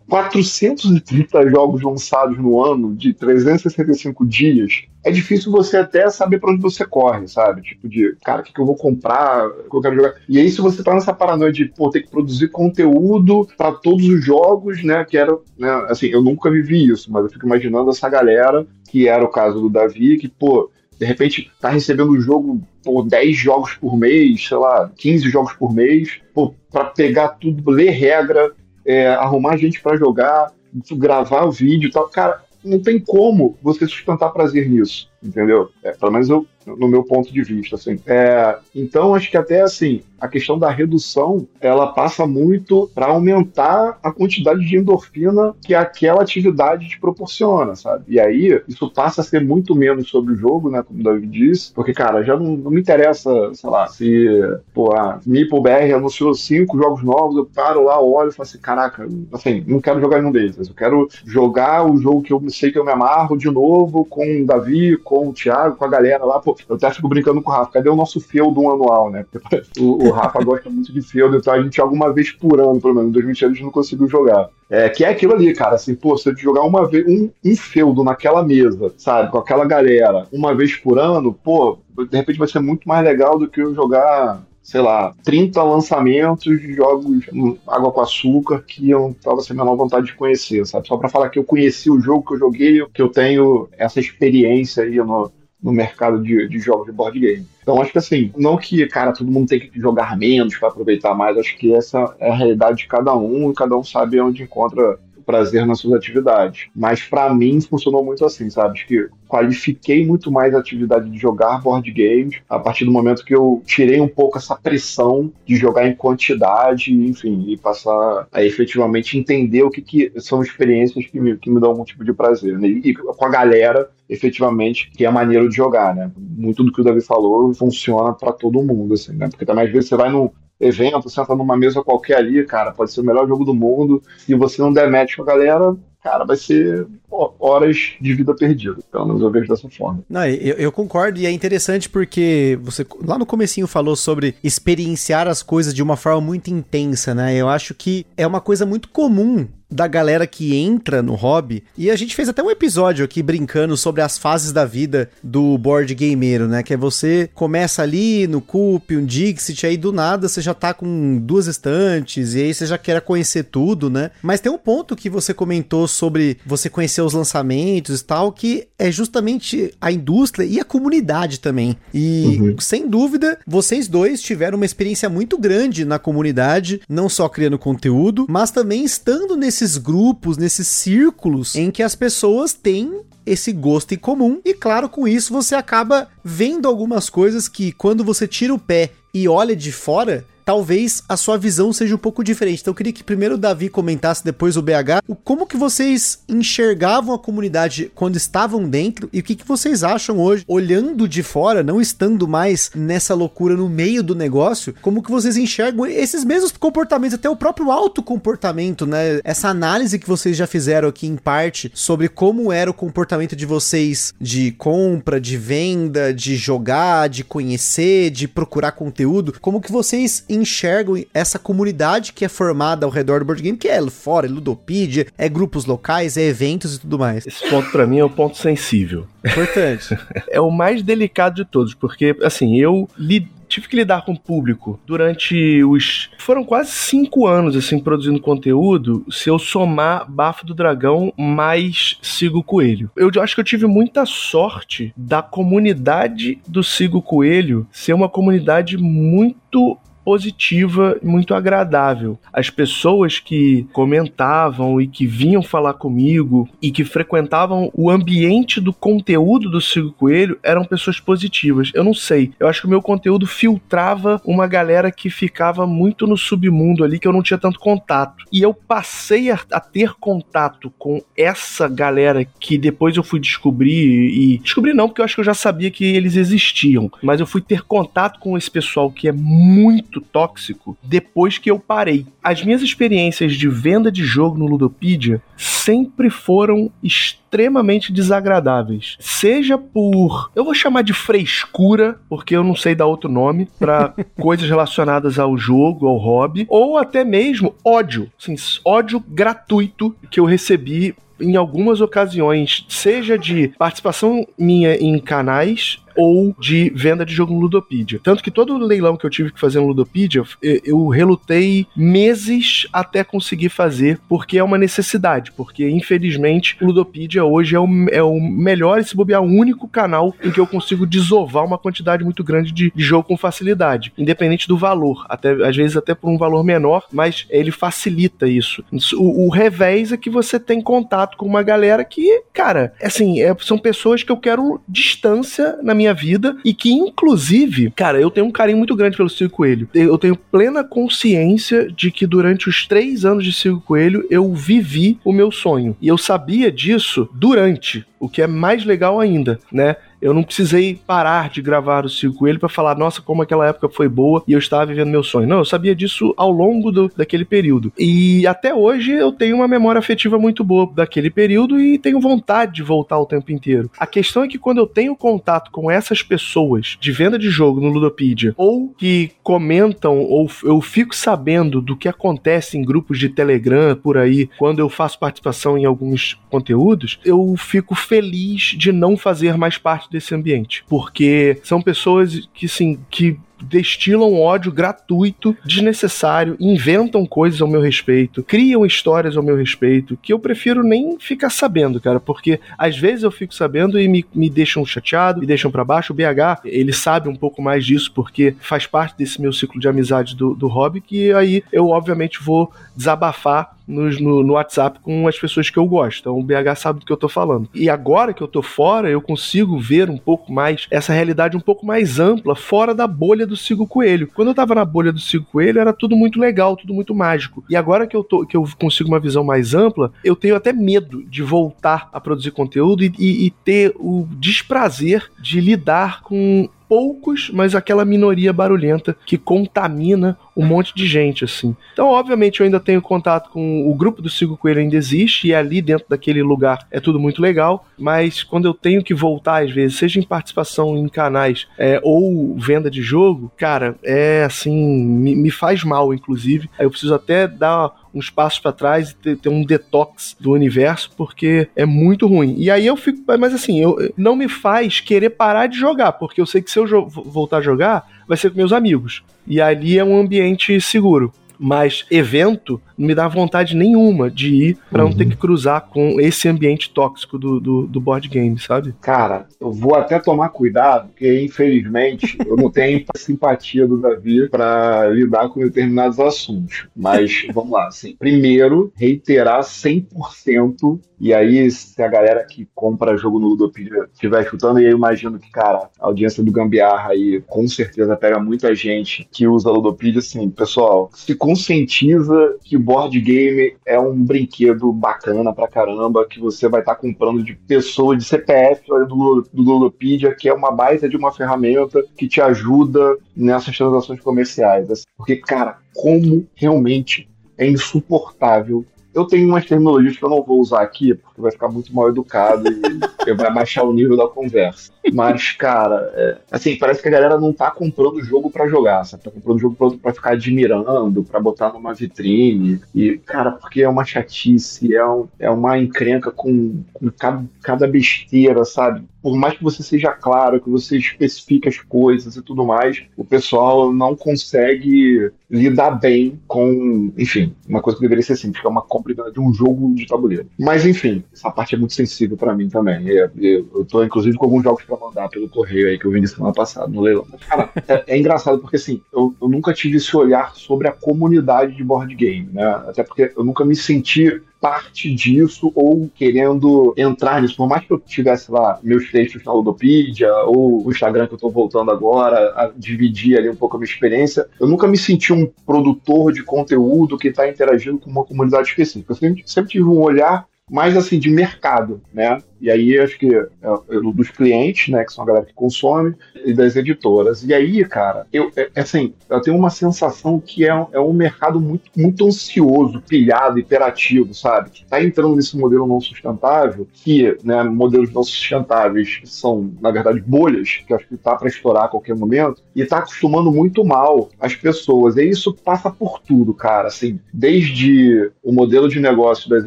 430 jogos lançados no ano, de 365 dias, é difícil você até saber para onde você corre, sabe? Tipo de, cara, o que, que eu vou comprar, o que eu quero jogar. E aí, se você tá nessa paranoia de, pô, ter que produzir conteúdo para todos os jogos, né? Que era, né? Assim, eu nunca vivi isso, mas eu fico imaginando essa galera, que era o caso do Davi, que, pô, de repente tá recebendo o jogo por 10 jogos por mês, sei lá, 15 jogos por mês, pô, pra pegar tudo, ler regra, é, arrumar gente para jogar, gravar o vídeo e tal. Cara, não tem como você sustentar prazer nisso, entendeu? É, pelo menos eu, no meu ponto de vista, assim. É, então, acho que até, assim, a questão da redução, ela passa muito para aumentar a quantidade de endorfina que aquela atividade te proporciona, sabe? E aí, isso passa a ser muito menos sobre o jogo, né, como o David disse, porque, cara, já não, não me interessa, sei lá, se, pô, a MeepleBR anunciou cinco jogos novos, eu paro lá, olho e falo assim, caraca, assim, não quero jogar nenhum deles, eu quero jogar o jogo que eu sei que eu me amarro de novo com o Davi, com o Thiago, com a galera lá, pô, eu até fico brincando com o Rafa, cadê o nosso feudo anual, né? [laughs] O, o Rafa [laughs] gosta muito de feudo, então a gente joga uma vez por ano, pelo menos. Em 2020 a gente não conseguiu jogar. É, que é aquilo ali, cara, assim, pô, se eu jogar uma vez, um, um feudo naquela mesa, sabe, com aquela galera, uma vez por ano, pô, de repente vai ser muito mais legal do que eu jogar sei lá, 30 lançamentos de jogos água com açúcar que eu tava sem a menor vontade de conhecer, sabe? Só para falar que eu conheci o jogo que eu joguei, que eu tenho essa experiência aí no, no mercado de, de jogos de board game. Então acho que assim, não que, cara, todo mundo tem que jogar menos para aproveitar mais, acho que essa é a realidade de cada um e cada um sabe onde encontra prazer nas suas atividades. Mas para mim funcionou muito assim, sabe? Que qualifiquei muito mais a atividade de jogar board games a partir do momento que eu tirei um pouco essa pressão de jogar em quantidade, enfim, e passar a efetivamente entender o que, que são experiências que me, que me dão algum tipo de prazer. Né? E com a galera, efetivamente, que é maneiro de jogar, né? Muito do que o Davi falou funciona para todo mundo, assim, né? Porque também às vezes você vai num, evento, senta numa mesa qualquer ali, cara, pode ser o melhor jogo do mundo, e você não der match com a galera, cara, vai ser horas de vida perdida. Pelo menos eu vejo dessa forma. Não, eu, eu, concordo e é interessante porque você lá no comecinho falou sobre experienciar as coisas de uma forma muito intensa, né? Eu acho que é uma coisa muito comum da galera que entra no hobby, e a gente fez até um episódio aqui brincando sobre as fases da vida do board gameiro, né? Que é você começa ali no Coop, um Dixit, aí do nada você já tá com duas estantes, e aí você já quer conhecer tudo, né? Mas tem um ponto que você comentou sobre você conhecer os lançamentos e tal, que é justamente a indústria e a comunidade também. E uhum. sem dúvida, vocês dois tiveram uma experiência muito grande na comunidade, não só criando conteúdo, mas também estando nesses grupos, nesses círculos em que as pessoas têm esse gosto em comum. E claro, com isso você acaba vendo algumas coisas que quando você tira o pé e olha de fora, talvez a sua visão seja um pouco diferente. Então eu queria que primeiro o Davi comentasse, depois o BH, o como que vocês enxergavam a comunidade quando estavam dentro e o que, que vocês acham hoje, olhando de fora, não estando mais nessa loucura no meio do negócio, como que vocês enxergam esses mesmos comportamentos, até o próprio autocomportamento, né? Essa análise que vocês já fizeram aqui em parte sobre como era o comportamento de vocês de compra, de venda, de jogar, de conhecer, de procurar conteúdo, como que vocês enxergam essa comunidade que é formada ao redor do board game, que é fora, é Ludopedia, é grupos locais, é eventos e tudo mais. Esse ponto para mim é o um ponto sensível. Importante. [laughs] é o mais delicado de todos, porque assim, eu li tive que lidar com o público durante os. Foram quase cinco anos, assim, produzindo conteúdo. Se eu somar Bafo do Dragão mais Sigo Coelho. Eu acho que eu tive muita sorte da comunidade do Sigo Coelho ser uma comunidade muito positiva e muito agradável. As pessoas que comentavam e que vinham falar comigo e que frequentavam o ambiente do conteúdo do Sigo Coelho eram pessoas positivas. Eu não sei, eu acho que o meu conteúdo filtrava uma galera que ficava muito no submundo ali que eu não tinha tanto contato. E eu passei a, a ter contato com essa galera que depois eu fui descobrir e descobri não, porque eu acho que eu já sabia que eles existiam, mas eu fui ter contato com esse pessoal que é muito muito tóxico depois que eu parei. As minhas experiências de venda de jogo no Ludopedia sempre foram extremamente desagradáveis. Seja por, eu vou chamar de frescura, porque eu não sei dar outro nome para [laughs] coisas relacionadas ao jogo, ao hobby, ou até mesmo ódio, assim, ódio gratuito que eu recebi em algumas ocasiões, seja de participação minha em canais ou de venda de jogo no Ludopedia. Tanto que todo leilão que eu tive que fazer no Ludopedia, eu relutei meses até conseguir fazer, porque é uma necessidade, porque infelizmente o Ludopedia hoje é o, é o melhor e se bobear o único canal em que eu consigo desovar uma quantidade muito grande de, de jogo com facilidade, independente do valor, até às vezes até por um valor menor, mas ele facilita isso. O, o revés é que você tem contato com uma galera que, cara, assim, é, são pessoas que eu quero distância na minha vida e que, inclusive, cara, eu tenho um carinho muito grande pelo Circo Coelho. Eu tenho plena consciência de que durante os três anos de Circo Coelho eu vivi o meu sonho. E eu sabia disso durante, o que é mais legal ainda, né? Eu não precisei parar de gravar o Circo Coelho para falar, nossa, como aquela época foi boa e eu estava vivendo meu sonho. Não, eu sabia disso ao longo do, daquele período. E até hoje eu tenho uma memória afetiva muito boa daquele período e tenho vontade de voltar o tempo inteiro. A questão é que quando eu tenho contato com essas pessoas de venda de jogo no Ludopedia ou que comentam ou eu fico sabendo do que acontece em grupos de Telegram por aí, quando eu faço participação em alguns conteúdos, eu fico feliz de não fazer mais parte desse ambiente. Porque são pessoas que, sim, que destilam ódio gratuito, desnecessário, inventam coisas ao meu respeito, criam histórias ao meu respeito, que eu prefiro nem ficar sabendo, cara, porque às vezes eu fico sabendo e me, me deixam chateado, me deixam para baixo. O BH, ele sabe um pouco mais disso, porque faz parte desse meu ciclo de amizade do, do hobby, que aí eu, obviamente, vou desabafar no, no, WhatsApp com as pessoas que eu gosto. Então o BH sabe do que eu tô falando. E agora que eu tô fora, eu consigo ver um pouco mais essa realidade um pouco mais ampla, fora da bolha do Sigo Coelho. Quando eu tava na bolha do Sigo Coelho, era tudo muito legal, tudo muito mágico. E agora que eu, tô, que eu consigo uma visão mais ampla, eu tenho até medo de voltar a produzir conteúdo e, e, e ter o desprazer de lidar com poucos, mas aquela minoria barulhenta que contamina um monte de gente, assim. Então, obviamente, eu ainda tenho contato com o grupo do Sigo Coelho, ainda existe, e ali dentro daquele lugar é tudo muito legal, mas quando eu tenho que voltar, às vezes, seja em participação em canais é, ou venda de jogo, cara, é assim, me, me faz mal, inclusive. Eu preciso até dar uns passos para trás e ter, ter, um detox do universo, porque é muito ruim. E aí eu fico. Mas assim, eu, não me faz querer parar de jogar, porque eu sei que se eu voltar a jogar, vai ser com meus amigos. E ali é um ambiente seguro. Mas evento não me dá vontade nenhuma de ir para uhum. não ter uhum. que cruzar com esse ambiente tóxico do, do, do, board game, sabe? Cara, eu vou até tomar cuidado, porque infelizmente eu não tenho [laughs] simpatia do Davi para lidar com determinados assuntos. Mas [laughs] vamos lá, assim. Primeiro, reiterar 100% e aí, se a galera que compra jogo no Ludopedia estiver escutando, e eu imagino que, cara, a audiência do Gambiarra aí com certeza pega muita gente que usa Ludopedia, assim, pessoal, se conscientiza que board game é um brinquedo bacana pra caramba, que você vai estar tá comprando de pessoa, de CPF do, do que é uma baita de uma ferramenta que te ajuda nessas transações comerciais. Assim, porque, cara, como realmente é insuportável eu tenho umas terminologias que eu não vou usar aqui, porque vai ficar muito mal educado e [laughs] vai baixar o nível da conversa. Mas, cara, é, assim, parece que a galera não tá comprando o jogo para jogar, sabe? Tá comprando o jogo pra, ficar admirando, para botar numa vitrine. E, cara, porque é uma chatice, é, um, é uma encrenca com, com cada, cada besteira, sabe? por mais que você seja claro, que você especifique as coisas e tudo mais, o pessoal não consegue lidar bem com, enfim, uma coisa que deveria ser simples, que é uma compra de um jogo de tabuleiro. Mas, enfim, essa parte é muito sensível para mim também. Eu, eu, eu tô, inclusive, com alguns jogos para mandar pelo correio aí que eu vim semana passada no leilão. Cara, é, é, engraçado porque, assim, eu, eu nunca tive esse olhar sobre a comunidade de board game, né? Até porque eu nunca me senti parte disso ou querendo entrar nisso. Por mais que eu tivesse lá meus textos na Ludopedia ou o Instagram que eu estou voltando agora, a dividir ali um pouco a minha experiência, eu nunca me senti um produtor de conteúdo que está interagindo com uma comunidade específica. Eu sempre, sempre tive um olhar mais assim de mercado, né? E aí acho que é, é dos clientes, né, que são a galera que consome, e das editoras. E aí, cara, eu é, é, assim, eu tenho uma sensação que é, é um mercado muito, muito ansioso, pilhado, hiperativo, sabe? Que tá entrando nesse modelo não sustentável, que, né, modelos não sustentáveis são, na verdade, bolhas, que acho que tá para estourar a qualquer momento, e tá acostumando muito mal as pessoas. E isso passa por tudo, cara, assim, desde o modelo de negócio das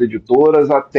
editoras até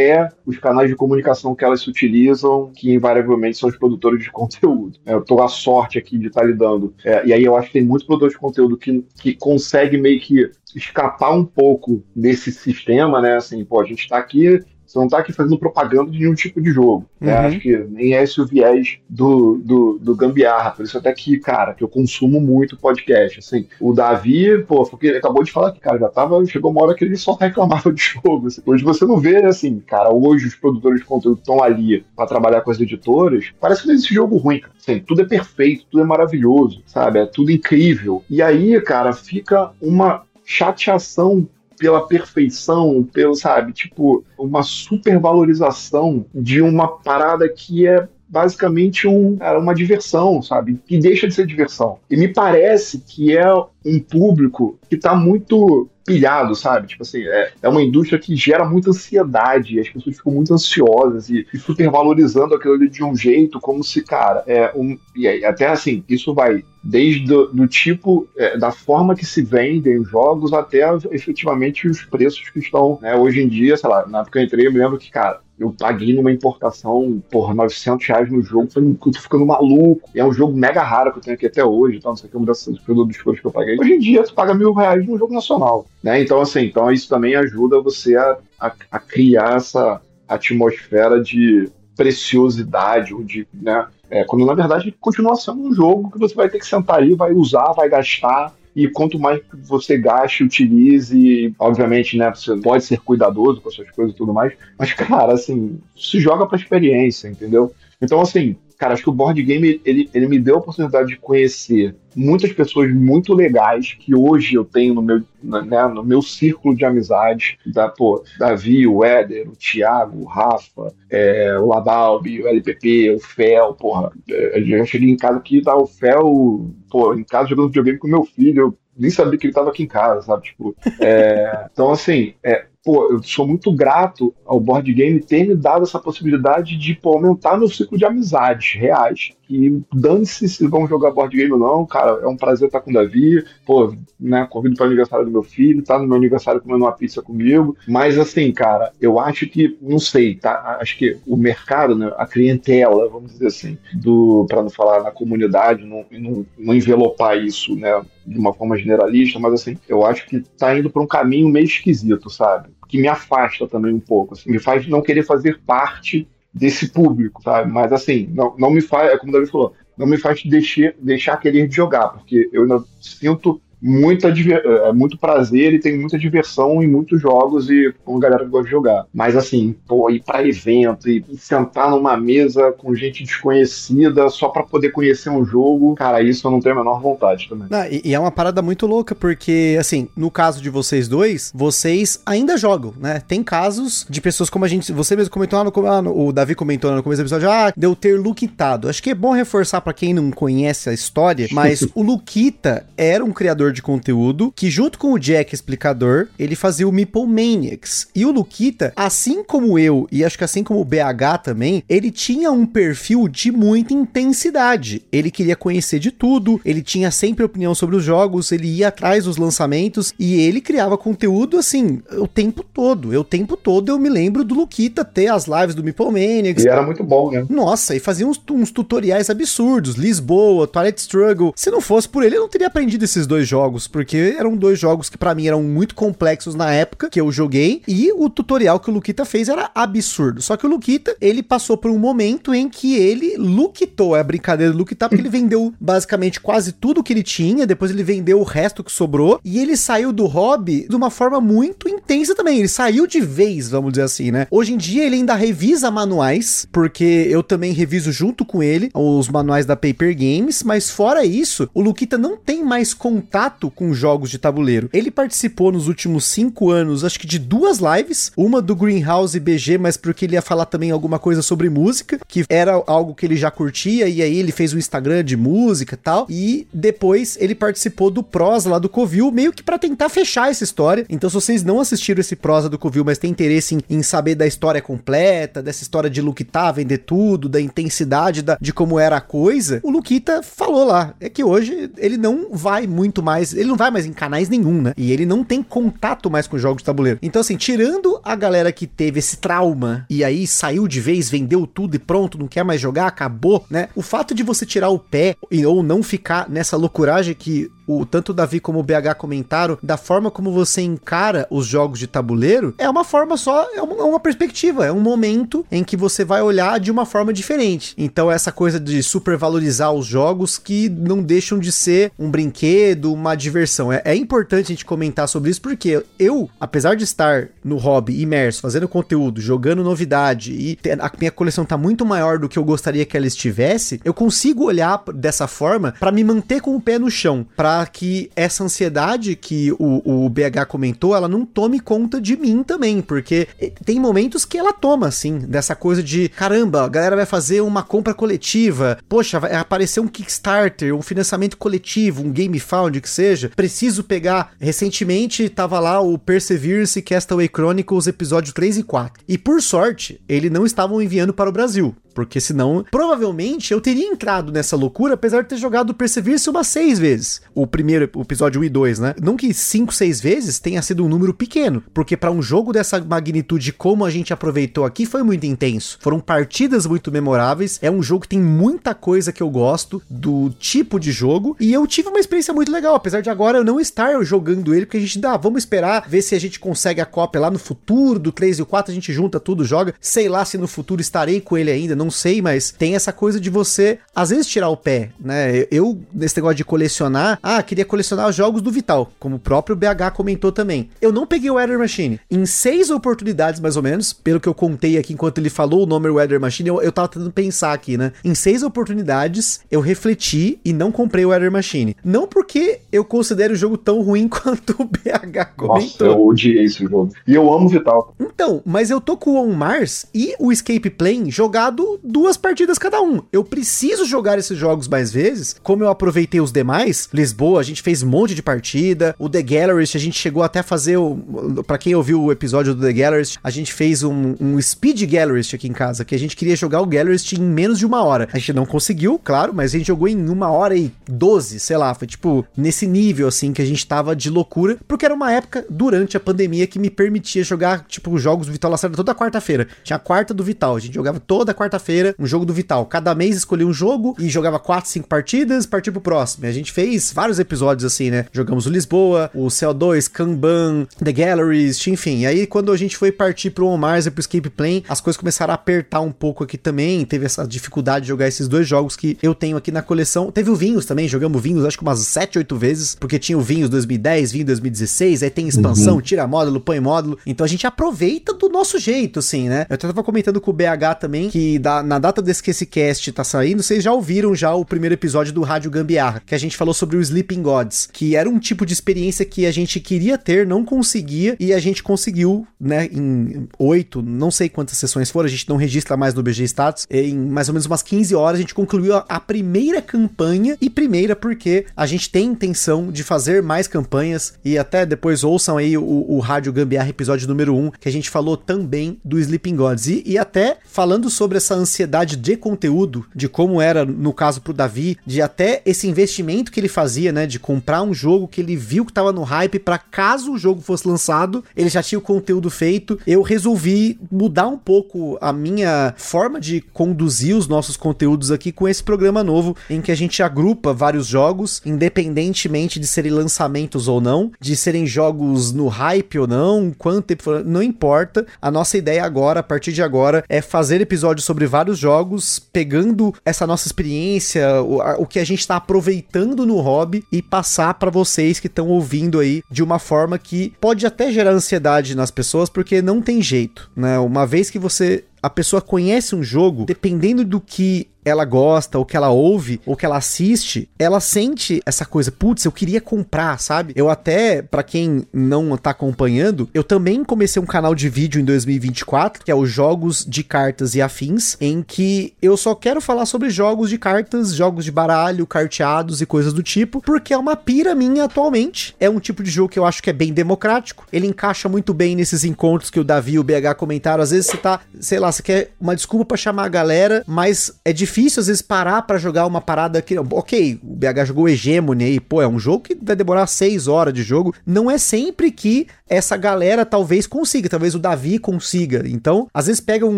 os canais de comunicação que elas utilizam, que invariavelmente são os produtores de [laughs] conteúdo. É, eu tô a sorte aqui de estar tá lidando. É, e aí eu acho que tem muitos produtores de conteúdo que, que consegue meio que escapar um pouco desse sistema, né? Assim, pô, a gente está aqui você não está aqui fazendo propaganda de nenhum tipo de jogo. Né? Uhum. Acho que nem é esse o viés do, do, do Gambiarra. Por isso até que, cara, que eu consumo muito podcast. Assim, o Davi, pô, porque ele acabou de falar que, cara, já tava. Chegou uma hora que ele só [laughs] reclamava de jogo. Assim. Hoje você não vê, assim, cara, hoje os produtores de conteúdo estão ali para trabalhar com as editoras. Parece que não existe jogo ruim, cara. Assim, tudo é perfeito, tudo é maravilhoso, sabe? É tudo incrível. E aí, cara, fica uma chateação pela perfeição, pelo, sabe, tipo, uma supervalorização de uma parada que é basicamente um, uma diversão, sabe? Que deixa de ser diversão. E me parece que é um público que está muito pilhado, sabe? Tipo assim, é, é uma indústria que gera muita ansiedade, as pessoas ficam muito ansiosas e, e supervalorizando aquilo ali de um jeito, como se, cara, é um. E aí, até assim, isso vai desde do, do tipo, é, da forma que se vendem os jogos até efetivamente os preços que estão, né? Hoje em dia, sei lá, na época que eu entrei, eu me lembro que, cara, eu paguei numa importação por 900 reais no jogo, falei, eu tô ficando maluco. E é um jogo mega raro que eu tenho aqui até hoje, então não sei que, uma dessas produtos que eu paguei. Hoje em dia, tu paga mil reais num jogo nacional, né? Então, assim, então isso também ajuda você a, a, a criar essa atmosfera de preciosidade, ou de, né? É, quando na verdade continua sendo um jogo que você vai ter que sentar ali, vai usar, vai gastar, e quanto mais você gaste, utilize, obviamente, né, você pode ser cuidadoso com as suas coisas e tudo mais, mas, cara, assim, se joga pra experiência, entendeu? Então, assim, cara, acho que o board game ele, ele me deu a oportunidade de conhecer muitas pessoas muito legais que hoje eu tenho no meu, né, no meu círculo de amizades. Da, pô, Davi, o Éder, o Thiago, o Rafa, é, o Ladalbi, o LPP, o Fel, porra. É, eu cheguei em casa aqui, tá o Fel, pô, em casa jogando videogame com meu filho, eu nem sabia que ele tava aqui em casa, sabe? Tipo, é, [laughs] então, assim, é, pô, eu sou muito grato ao board game ter me dado essa possibilidade de pô, aumentar meu ciclo de amizades reais. Que dane-se se vão jogar board game ou não, cara, é um prazer estar com o Davi, pô, né, convido para o aniversário do meu filho, tá no meu aniversário comendo uma pizza comigo, mas assim, cara, eu acho que, não sei, tá, acho que o mercado, né, a clientela, vamos dizer assim, do, para não falar na comunidade, não, não, não envelopar isso, né, de uma forma generalista, mas assim, eu acho que tá indo para um caminho meio esquisito, sabe? Que me afasta também um pouco, assim, me faz não querer fazer parte desse público, sabe? Mas assim, não, não me faz, é como o Davi falou, não me faz deixar, deixar querer jogar, porque eu ainda sinto muita, é, muito prazer e tem muita diversão em muitos jogos e com a galera que gosta de jogar. Mas assim, pô, ir pra evento e sentar numa mesa com gente desconhecida só para poder conhecer um jogo, cara, isso eu não tenho a menor vontade também. Ah, e, e, é uma parada muito louca, porque, assim, no caso de vocês dois, vocês ainda jogam, né? Tem casos de pessoas como a gente. Você mesmo comentou lá no, ah, no o Davi comentou no começo do episódio, ah, deu ter Luquitado. Acho que é bom reforçar para quem não conhece a história, mas [laughs] o Luquita era um criador de conteúdo que, junto com o Jack explicador, ele fazia o Meeple Maniacs. E o Luquita, assim como eu, e acho que assim como o BH também, ele tinha um perfil de muita intensidade. Ele queria conhecer de tudo, ele tinha sempre opinião sobre os jogos, ele ia atrás dos lançamentos e ele criava conteúdo assim o tempo todo. Eu, o tempo todo eu me lembro do Luquita ter as lives do Meeple Maniacs. E era muito bom, né? Nossa, e fazia uns, uns tutoriais absurdos. Lisboa, Twilight Struggle. Se não fosse por ele, eu não teria aprendido esses dois jogos jogos, porque eram dois jogos que para mim eram muito complexos na época que eu joguei, e o tutorial que o Luquita fez era absurdo. Só que o Luquita, ele passou por um momento em que ele luquitou, é a brincadeira do Luquitar, porque ele [laughs] vendeu basicamente quase tudo que ele tinha, depois ele vendeu o resto que sobrou, e ele saiu do hobby de uma forma muito intensa também, ele saiu de vez, vamos dizer assim, né? Hoje em dia ele ainda revisa manuais, porque eu também reviso junto com ele os manuais da Paper Games, mas fora isso, o Luquita não tem mais contato contato com jogos de tabuleiro. Ele participou nos últimos cinco anos, acho que de duas lives, uma do Greenhouse BG, mas porque ele ia falar também alguma coisa sobre música, que era algo que ele já curtia, e aí ele fez um Instagram de música e tal, e depois ele participou do Prosa lá do Covil, meio que para tentar fechar essa história. Então, se vocês não assistiram esse Prosa do Covil, mas tem interesse em, em saber da história completa, dessa história de Luquita vender tudo, da intensidade da, de como era a coisa, o Luquita falou lá. É que hoje ele não vai muito mais mais. Ele não vai mais em canais nenhum, né? E ele não tem contato mais com jogos de tabuleiro. Então, assim, tirando a galera que teve esse trauma e aí saiu de vez, vendeu tudo e pronto, não quer mais jogar, acabou, né? O fato de você tirar o pé ou não ficar nessa loucuragem que o tanto o Davi como o BH comentaram, da forma como você encara os jogos de tabuleiro, é uma forma só, é uma, uma, perspectiva, é um momento em que você vai olhar de uma forma diferente. Então, essa coisa de supervalorizar os jogos que não deixam de ser um brinquedo, uma diversão. É, é importante a gente comentar sobre isso porque eu, apesar de estar no hobby imerso, fazendo conteúdo, jogando novidade e a minha coleção tá muito maior do que eu gostaria que ela estivesse, eu consigo olhar dessa forma para me manter com o pé no chão, para que essa ansiedade que o, o BH comentou, ela não tome conta de mim também, porque tem momentos que ela toma, assim, dessa coisa de caramba, a galera vai fazer uma compra coletiva, poxa, vai aparecer um Kickstarter, um financiamento coletivo, um GameFound que seja, preciso pegar. Recentemente tava lá o Perseverance Castaway Chronicles episódio 3 e 4. E por sorte, eles não estavam enviando para o Brasil. Porque senão, provavelmente, eu teria entrado nessa loucura, apesar de ter jogado Perseverance umas seis vezes. O primeiro, o episódio 1 e 2, né? Não que cinco, seis vezes tenha sido um número pequeno. Porque para um jogo dessa magnitude, como a gente aproveitou aqui, foi muito intenso. Foram partidas muito memoráveis. É um jogo que tem muita coisa que eu gosto do tipo de jogo. E eu tive uma experiência muito legal. Apesar de agora eu não estar jogando ele, porque a gente dá, vamos esperar, ver se a gente consegue a cópia lá no futuro do 3 e o 4, a gente junta tudo, joga. Sei lá se no futuro estarei com ele ainda, não não sei, mas tem essa coisa de você, às vezes, tirar o pé, né? Eu, nesse negócio de colecionar, ah, queria colecionar os jogos do Vital, como o próprio BH comentou também. Eu não peguei o Weather Machine. Em seis oportunidades, mais ou menos, pelo que eu contei aqui enquanto ele falou o nome Weather Machine, eu, eu tava tentando pensar aqui, né? Em seis oportunidades, eu refleti e não comprei o Weather Machine. Não porque eu considero o jogo tão ruim [laughs] quanto o BH comentou. Nossa, eu odiei esse jogo. E eu amo Vital. Então, mas eu tô com o On Mars e o Escape Plane jogado duas partidas cada um. Eu preciso jogar esses jogos mais vezes. Como eu aproveitei os demais, Lisboa, a gente fez um monte de partida. O The Gallerist, a gente chegou até a fazer. O, pra quem ouviu o episódio do The Gallerist, a gente fez um, um Speed Gallerist aqui em casa, que a gente queria jogar o Gallerist em menos de uma hora. A gente não conseguiu, claro, mas a gente jogou em uma hora e doze, sei lá. Foi tipo nesse nível assim que a gente tava de loucura, porque era uma época durante a pandemia que me permitia jogar, tipo, jogos do Vital Lacerda toda quarta-feira. Tinha a quarta do Vital, a gente jogava toda quarta-feira um jogo do Vital. Cada mês escolhia um jogo e jogava quatro, cinco partidas, partia pro próximo. E a gente fez vários episódios assim, né? Jogamos o Lisboa, o CO2, Kanban, The Galleries, enfim. E aí quando a gente foi partir pro On Mars e pro Escape Plane, as coisas começaram a apertar um pouco aqui também. Teve essa dificuldade de jogar esses dois jogos que eu tenho aqui na coleção. Teve o Vinhos também, jogamos Vinhos acho que umas 7, 8 vezes, porque tinha o Vinhos 2010, Vinho 2016, aí tem expansão, uhum. tira módulo, põe módulo. Então a gente aproveita do nosso jeito, assim, né? Eu tava comentando com o BH também que da, na data desse que esse cast tá saindo, vocês já ouviram já o primeiro episódio do Rádio Gambiarra, que a gente falou sobre o Sleeping Gods, que era um tipo de experiência que a gente queria ter, não conseguia, e a gente conseguiu, né, em oito, não sei quantas sessões foram, a gente não registra mais no BG Status, em mais ou menos umas 15 horas a gente concluiu a, a primeira campanha, e primeira porque a gente tem intenção de fazer mais campanhas, e até depois ouçam aí o, o Rádio Gambiarra episódio número 1, que a gente falou também do Sleeping Gods, e, e até falando sobre essa ansiedade de conteúdo, de como era no caso pro Davi, de até esse investimento que ele fazia, né, de comprar um jogo que ele viu que tava no hype para caso o jogo fosse lançado, ele já tinha o conteúdo feito. Eu resolvi mudar um pouco a minha forma de conduzir os nossos conteúdos aqui com esse programa novo em que a gente agrupa vários jogos, independentemente de serem lançamentos ou não, de serem jogos no hype ou não, quanto tempo não importa. A nossa ideia agora, a partir de agora, é fazer episódios sobre vários jogos, pegando essa nossa experiência, o, a, o que a gente está aproveitando no hobby e passar para vocês que estão ouvindo aí de uma forma que pode até gerar ansiedade nas pessoas, porque não tem jeito, né? Uma vez que você a pessoa conhece um jogo, dependendo do que ela gosta, ou que ela ouve, ou que ela assiste, ela sente essa coisa, putz, eu queria comprar, sabe? Eu até, para quem não tá acompanhando, eu também comecei um canal de vídeo em 2024, que é os Jogos de Cartas e Afins, em que eu só quero falar sobre jogos de cartas, jogos de baralho, carteados e coisas do tipo, porque é uma pira minha atualmente. É um tipo de jogo que eu acho que é bem democrático, ele encaixa muito bem nesses encontros que o Davi e o BH comentaram. Às vezes você tá, sei lá, você quer uma desculpa para chamar a galera, mas é difícil às vezes parar para jogar uma parada que, ok, o BH jogou Hegemony aí, pô, é um jogo que vai demorar seis horas de jogo. Não é sempre que essa galera talvez consiga, talvez o Davi consiga. Então, às vezes pega um,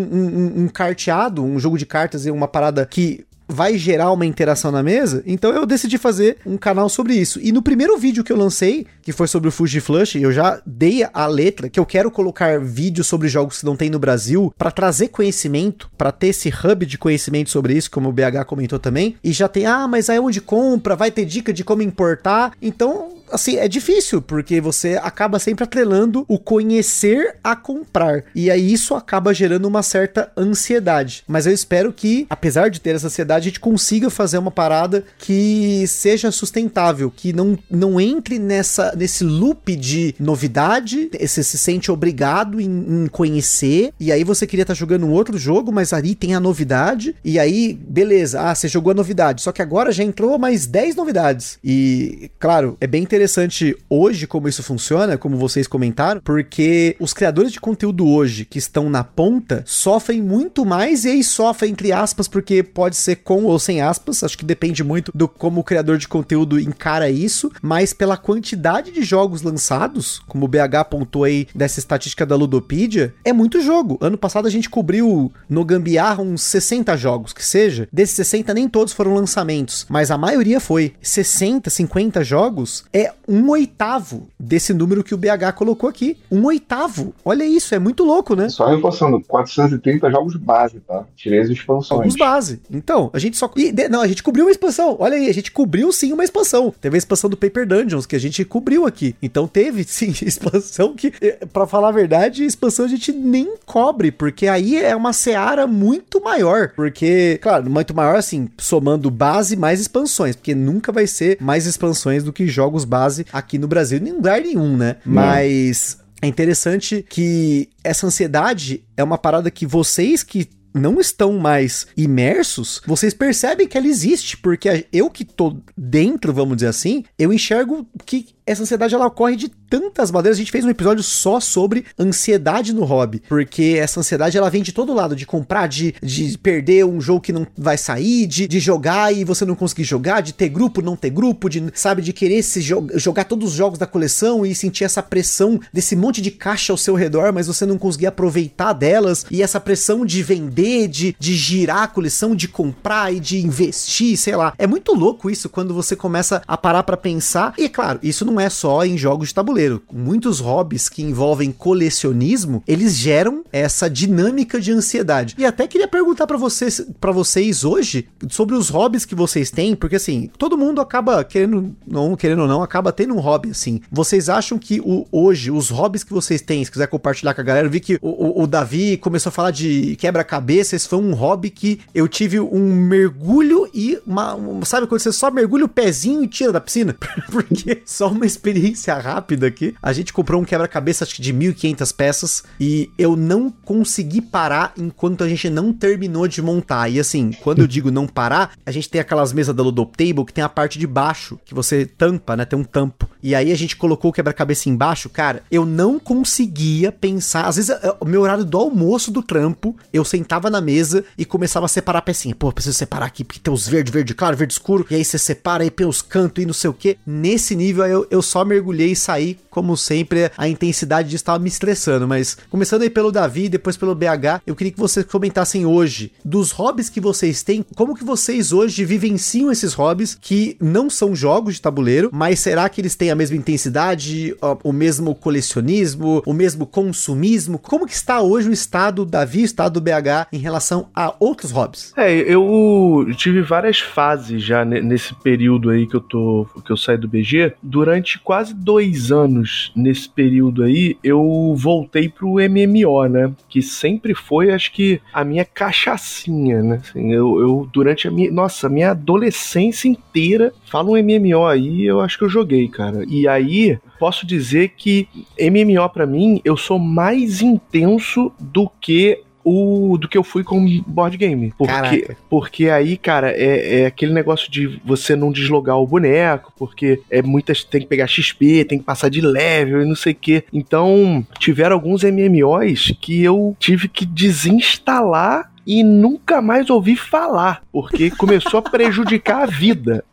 um, um carteado, um jogo de cartas e uma parada que vai gerar uma interação na mesa, então eu decidi fazer um canal sobre isso. E no primeiro vídeo que eu lancei, que foi sobre o Fuji Flush, eu já dei a letra que eu quero colocar vídeos sobre jogos que não tem no Brasil para trazer conhecimento, para ter esse hub de conhecimento sobre isso, como o BH comentou também. E já tem, ah, mas aí onde compra, vai ter dica de como importar. Então, assim, é difícil, porque você acaba sempre atrelando o conhecer a comprar. E aí isso acaba gerando uma certa ansiedade. Mas eu espero que, apesar de ter essa ansiedade, a gente consiga fazer uma parada que seja sustentável, que não, não entre nessa, nesse loop de novidade, você se sente obrigado em, em conhecer, e aí você queria estar tá jogando um outro jogo, mas ali tem a novidade, e aí, beleza, ah, você jogou a novidade, só que agora já entrou mais 10 novidades. E, claro, é bem interessante interessante hoje como isso funciona, como vocês comentaram, porque os criadores de conteúdo hoje que estão na ponta sofrem muito mais e aí sofrem entre aspas porque pode ser com ou sem aspas, acho que depende muito do como o criador de conteúdo encara isso, mas pela quantidade de jogos lançados, como o BH apontou aí dessa estatística da Ludopedia, é muito jogo. Ano passado a gente cobriu no Gambiarra uns 60 jogos, que seja. Desses 60 nem todos foram lançamentos, mas a maioria foi. 60, 50 jogos é um oitavo desse número que o BH colocou aqui. Um oitavo. Olha isso, é muito louco, né? Só reforçando, 430 jogos base, tá? Tirei as expansões. Jogos base. Então, a gente só. E, não, a gente cobriu uma expansão. Olha aí, a gente cobriu sim uma expansão. Teve a expansão do Paper Dungeons, que a gente cobriu aqui. Então teve [laughs] sim expansão que, eh, para falar a verdade, expansão a gente nem cobre, porque aí é uma seara muito maior. Porque, claro, muito maior assim, somando base mais expansões, porque nunca vai ser mais expansões do que jogos base base aqui no Brasil, em lugar nenhum, né? Mas é interessante que essa ansiedade é uma parada que vocês que não estão mais imersos, vocês percebem que ela existe, porque eu que tô dentro, vamos dizer assim, eu enxergo que essa ansiedade ela ocorre de tantas maneiras. A gente fez um episódio só sobre ansiedade no hobby, porque essa ansiedade ela vem de todo lado, de comprar, de, de perder um jogo que não vai sair, de, de jogar e você não conseguir jogar, de ter grupo, não ter grupo, de sabe de querer se jo jogar todos os jogos da coleção e sentir essa pressão desse monte de caixa ao seu redor, mas você não conseguir aproveitar delas e essa pressão de vender, de, de girar a coleção, de comprar e de investir, sei lá. É muito louco isso quando você começa a parar para pensar. E claro, isso não é só em jogos de tabuleiro. Muitos hobbies que envolvem colecionismo, eles geram essa dinâmica de ansiedade. E até queria perguntar para vocês, para vocês hoje sobre os hobbies que vocês têm, porque assim, todo mundo acaba querendo não querendo ou não, acaba tendo um hobby assim. Vocês acham que o, hoje os hobbies que vocês têm, se quiser compartilhar com a galera, eu vi que o, o, o Davi começou a falar de quebra-cabeça, esse foi um hobby que eu tive um mergulho e uma, uma sabe quando você só mergulha o pezinho e tira da piscina? [laughs] porque só uma experiência rápida aqui. A gente comprou um quebra-cabeça acho de 1500 peças e eu não consegui parar enquanto a gente não terminou de montar. E assim, quando eu digo não parar, a gente tem aquelas mesas da Ludop Table que tem a parte de baixo que você tampa, né? Tem um tampo. E aí a gente colocou o quebra-cabeça embaixo, cara, eu não conseguia pensar. Às vezes, o meu horário do almoço do trampo, eu sentava na mesa e começava a separar a pecinha. Pô, preciso separar aqui porque tem os verde, verde claro, verde escuro. E aí você separa aí pelos cantos e não sei o que. Nesse nível eu, eu só mergulhei e saí, como sempre, a intensidade disso estava me estressando. Mas começando aí pelo Davi, depois pelo BH, eu queria que vocês comentassem hoje dos hobbies que vocês têm, como que vocês hoje vivenciam esses hobbies que não são jogos de tabuleiro, mas será que eles têm a mesma intensidade, o mesmo colecionismo, o mesmo consumismo? Como que está hoje o estado Davi, o estado do BH em relação a outros hobbies? É, eu tive várias fases já nesse período aí que eu tô que eu saí do BG. Durante quase dois anos nesse período aí, eu voltei pro MMO, né? Que sempre foi, acho que, a minha cachaçinha, né? Assim, eu, eu, durante a minha. Nossa, minha adolescência inteira, fala um MMO aí, eu acho que eu joguei, cara. E aí, posso dizer que MMO para mim, eu sou mais intenso do que o, do que eu fui com board game. Porque, porque aí, cara, é, é, aquele negócio de você não deslogar o boneco, porque é muitas. Tem que pegar XP, tem que passar de level e não sei o quê. Então, tiveram alguns MMOs que eu tive que desinstalar e nunca mais ouvi falar, porque começou a prejudicar a vida.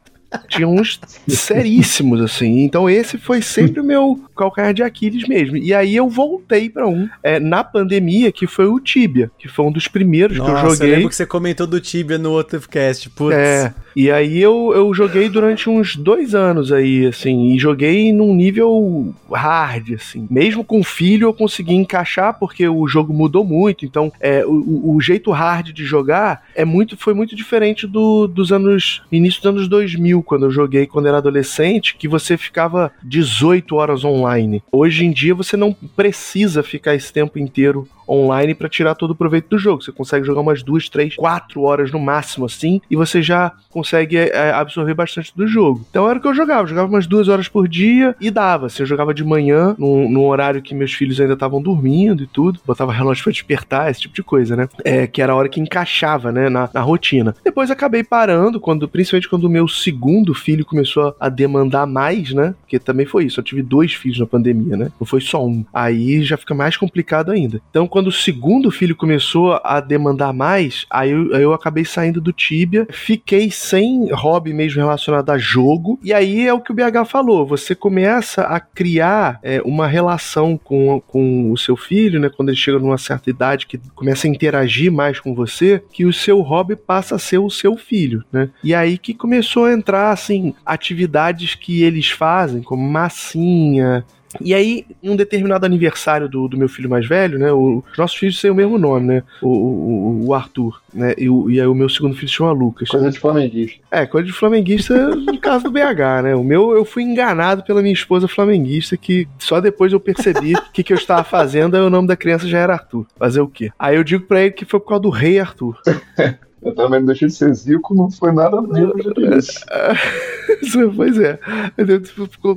Tinha uns seríssimos, assim. Então esse foi sempre o meu calcanhar de Aquiles mesmo. E aí eu voltei para um é, na pandemia, que foi o Tibia, que foi um dos primeiros Nossa, que eu joguei. Eu lembro que você comentou do Tibia no outro cast, putz. É. E aí eu, eu joguei durante uns dois anos aí, assim, e joguei num nível hard, assim. Mesmo com filho eu consegui encaixar, porque o jogo mudou muito, então é, o, o jeito hard de jogar é muito, foi muito diferente do, dos anos, início dos anos 2000, quando eu joguei quando era adolescente, que você ficava 18 horas online. Hoje em dia você não precisa ficar esse tempo inteiro online para tirar todo o proveito do jogo. Você consegue jogar umas duas, três, quatro horas no máximo assim, e você já consegue é, absorver bastante do jogo. Então era o que eu jogava. Eu jogava umas duas horas por dia e dava. Se eu jogava de manhã, num, num horário que meus filhos ainda estavam dormindo e tudo, botava relógio pra despertar, esse tipo de coisa, né? É, que era a hora que encaixava, né, na, na rotina. Depois acabei parando, quando, principalmente quando o meu segundo filho começou a demandar mais, né? Porque também foi isso. Eu tive dois filhos na pandemia, né? Não foi só um. Aí já fica mais complicado ainda. Então, quando o segundo filho começou a demandar mais, aí eu, eu acabei saindo do Tibia, fiquei sem hobby mesmo relacionado a jogo, e aí é o que o BH falou, você começa a criar é, uma relação com, com o seu filho, né, quando ele chega numa certa idade, que começa a interagir mais com você, que o seu hobby passa a ser o seu filho, né, e aí que começou a entrar, assim, atividades que eles fazem, como massinha, e aí, em um determinado aniversário do, do meu filho mais velho, né? O, os nossos filhos têm o mesmo nome, né? O, o, o Arthur, né? E, o, e aí o meu segundo filho se chama Lucas. Coisa de flamenguista. É, coisa de flamenguista no caso do BH, né? O meu, eu fui enganado pela minha esposa flamenguista, que só depois eu percebi [laughs] que que eu estava fazendo, aí o nome da criança já era Arthur. Fazer o quê? Aí eu digo pra ele que foi por causa do rei Arthur. [laughs] Eu também não deixei de ser Zico, não foi nada menos [laughs] disso. pois é.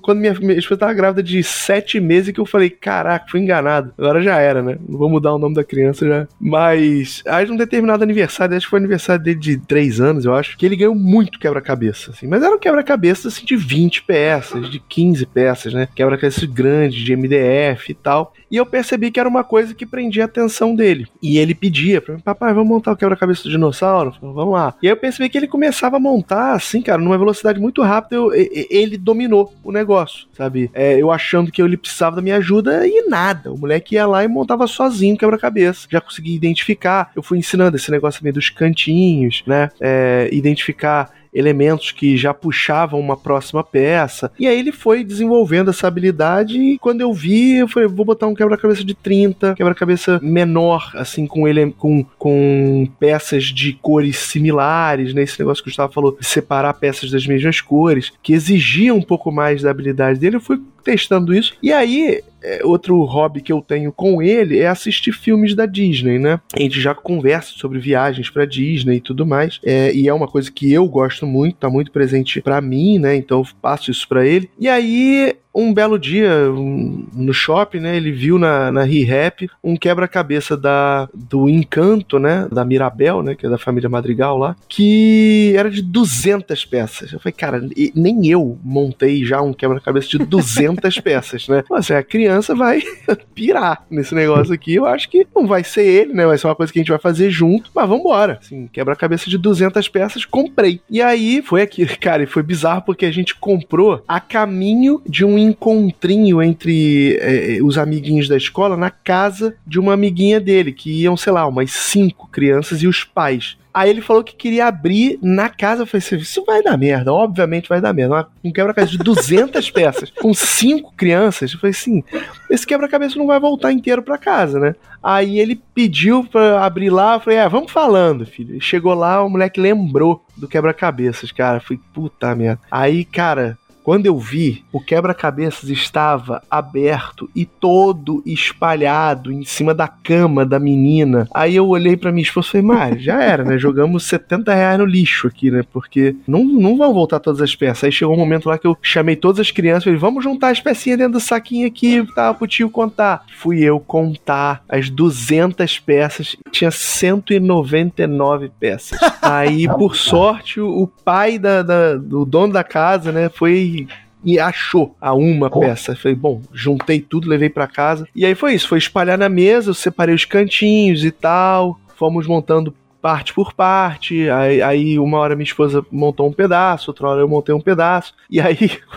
Quando minha, minha esposa tava grávida de sete meses que eu falei, caraca, fui enganado. Agora já era, né? Não vou mudar o nome da criança já. Mas, aí num determinado aniversário, acho que foi aniversário dele de três anos, eu acho, que ele ganhou muito quebra-cabeça, assim. Mas era um quebra-cabeça, assim, de 20 peças, de 15 peças, né? Quebra-cabeça grande, de MDF e tal. E eu percebi que era uma coisa que prendia a atenção dele. E ele pedia pra mim, papai, vamos montar o quebra-cabeça do dinossauro? Falei, vamos lá. E aí eu percebi que ele começava a montar, assim, cara, numa velocidade muito rápida, eu, ele dominou o negócio, sabe? É, eu achando que ele precisava da minha ajuda e nada. O moleque ia lá e montava sozinho quebra-cabeça. Já consegui identificar. Eu fui ensinando esse negócio também dos cantinhos, né? É, identificar elementos que já puxavam uma próxima peça. E aí ele foi desenvolvendo essa habilidade e quando eu vi, eu falei, vou botar um quebra-cabeça de 30, quebra-cabeça menor, assim, com ele com, com peças de cores similares, né? Esse negócio que o Gustavo falou, separar peças das mesmas cores, que exigia um pouco mais da habilidade dele. Eu fui testando isso. E aí, é, outro hobby que eu tenho com ele é assistir filmes da Disney, né? A gente já conversa sobre viagens para Disney e tudo mais. É, e é uma coisa que eu gosto muito, tá muito presente para mim, né? Então eu passo isso para ele. E aí um belo dia um, no shopping, né, ele viu na, na ReHap um quebra-cabeça da do Encanto, né, da Mirabel, né, que é da família Madrigal lá, que era de 200 peças. Eu falei, cara, nem eu montei já um quebra-cabeça de 200 [laughs] peças, né? Mas a criança vai [laughs] pirar nesse negócio aqui. Eu acho que não vai ser ele, né? Vai ser uma coisa que a gente vai fazer junto, mas vambora. Assim, quebra-cabeça de 200 peças, comprei. E aí foi aqui, [laughs] cara, e foi bizarro porque a gente comprou a caminho de um encontrinho entre é, os amiguinhos da escola na casa de uma amiguinha dele, que iam, sei lá, umas cinco crianças e os pais. Aí ele falou que queria abrir na casa. Eu falei assim: isso vai dar merda, obviamente vai dar merda. Um quebra-cabeça de 200 [laughs] peças, com cinco crianças. Eu falei assim: esse quebra-cabeça não vai voltar inteiro para casa, né? Aí ele pediu pra abrir lá. Eu falei: é, vamos falando, filho. Chegou lá, o moleque lembrou do quebra-cabeças, cara. Eu falei: puta merda. Aí, cara quando eu vi, o quebra-cabeças estava aberto e todo espalhado em cima da cama da menina. Aí eu olhei para minha esposa e falei, mas já era, né? Jogamos 70 reais no lixo aqui, né? Porque não, não vão voltar todas as peças. Aí chegou um momento lá que eu chamei todas as crianças e falei, vamos juntar as pecinhas dentro do saquinho aqui, tá, pro tio contar. Fui eu contar as 200 peças, tinha 199 peças. Aí, por sorte, o pai da, da, do dono da casa, né, foi e achou a uma peça. Falei, bom, juntei tudo, levei para casa. E aí foi isso, foi espalhar na mesa, eu separei os cantinhos e tal. Fomos montando parte por parte. Aí, aí, uma hora minha esposa montou um pedaço, outra hora eu montei um pedaço. E [laughs] aí,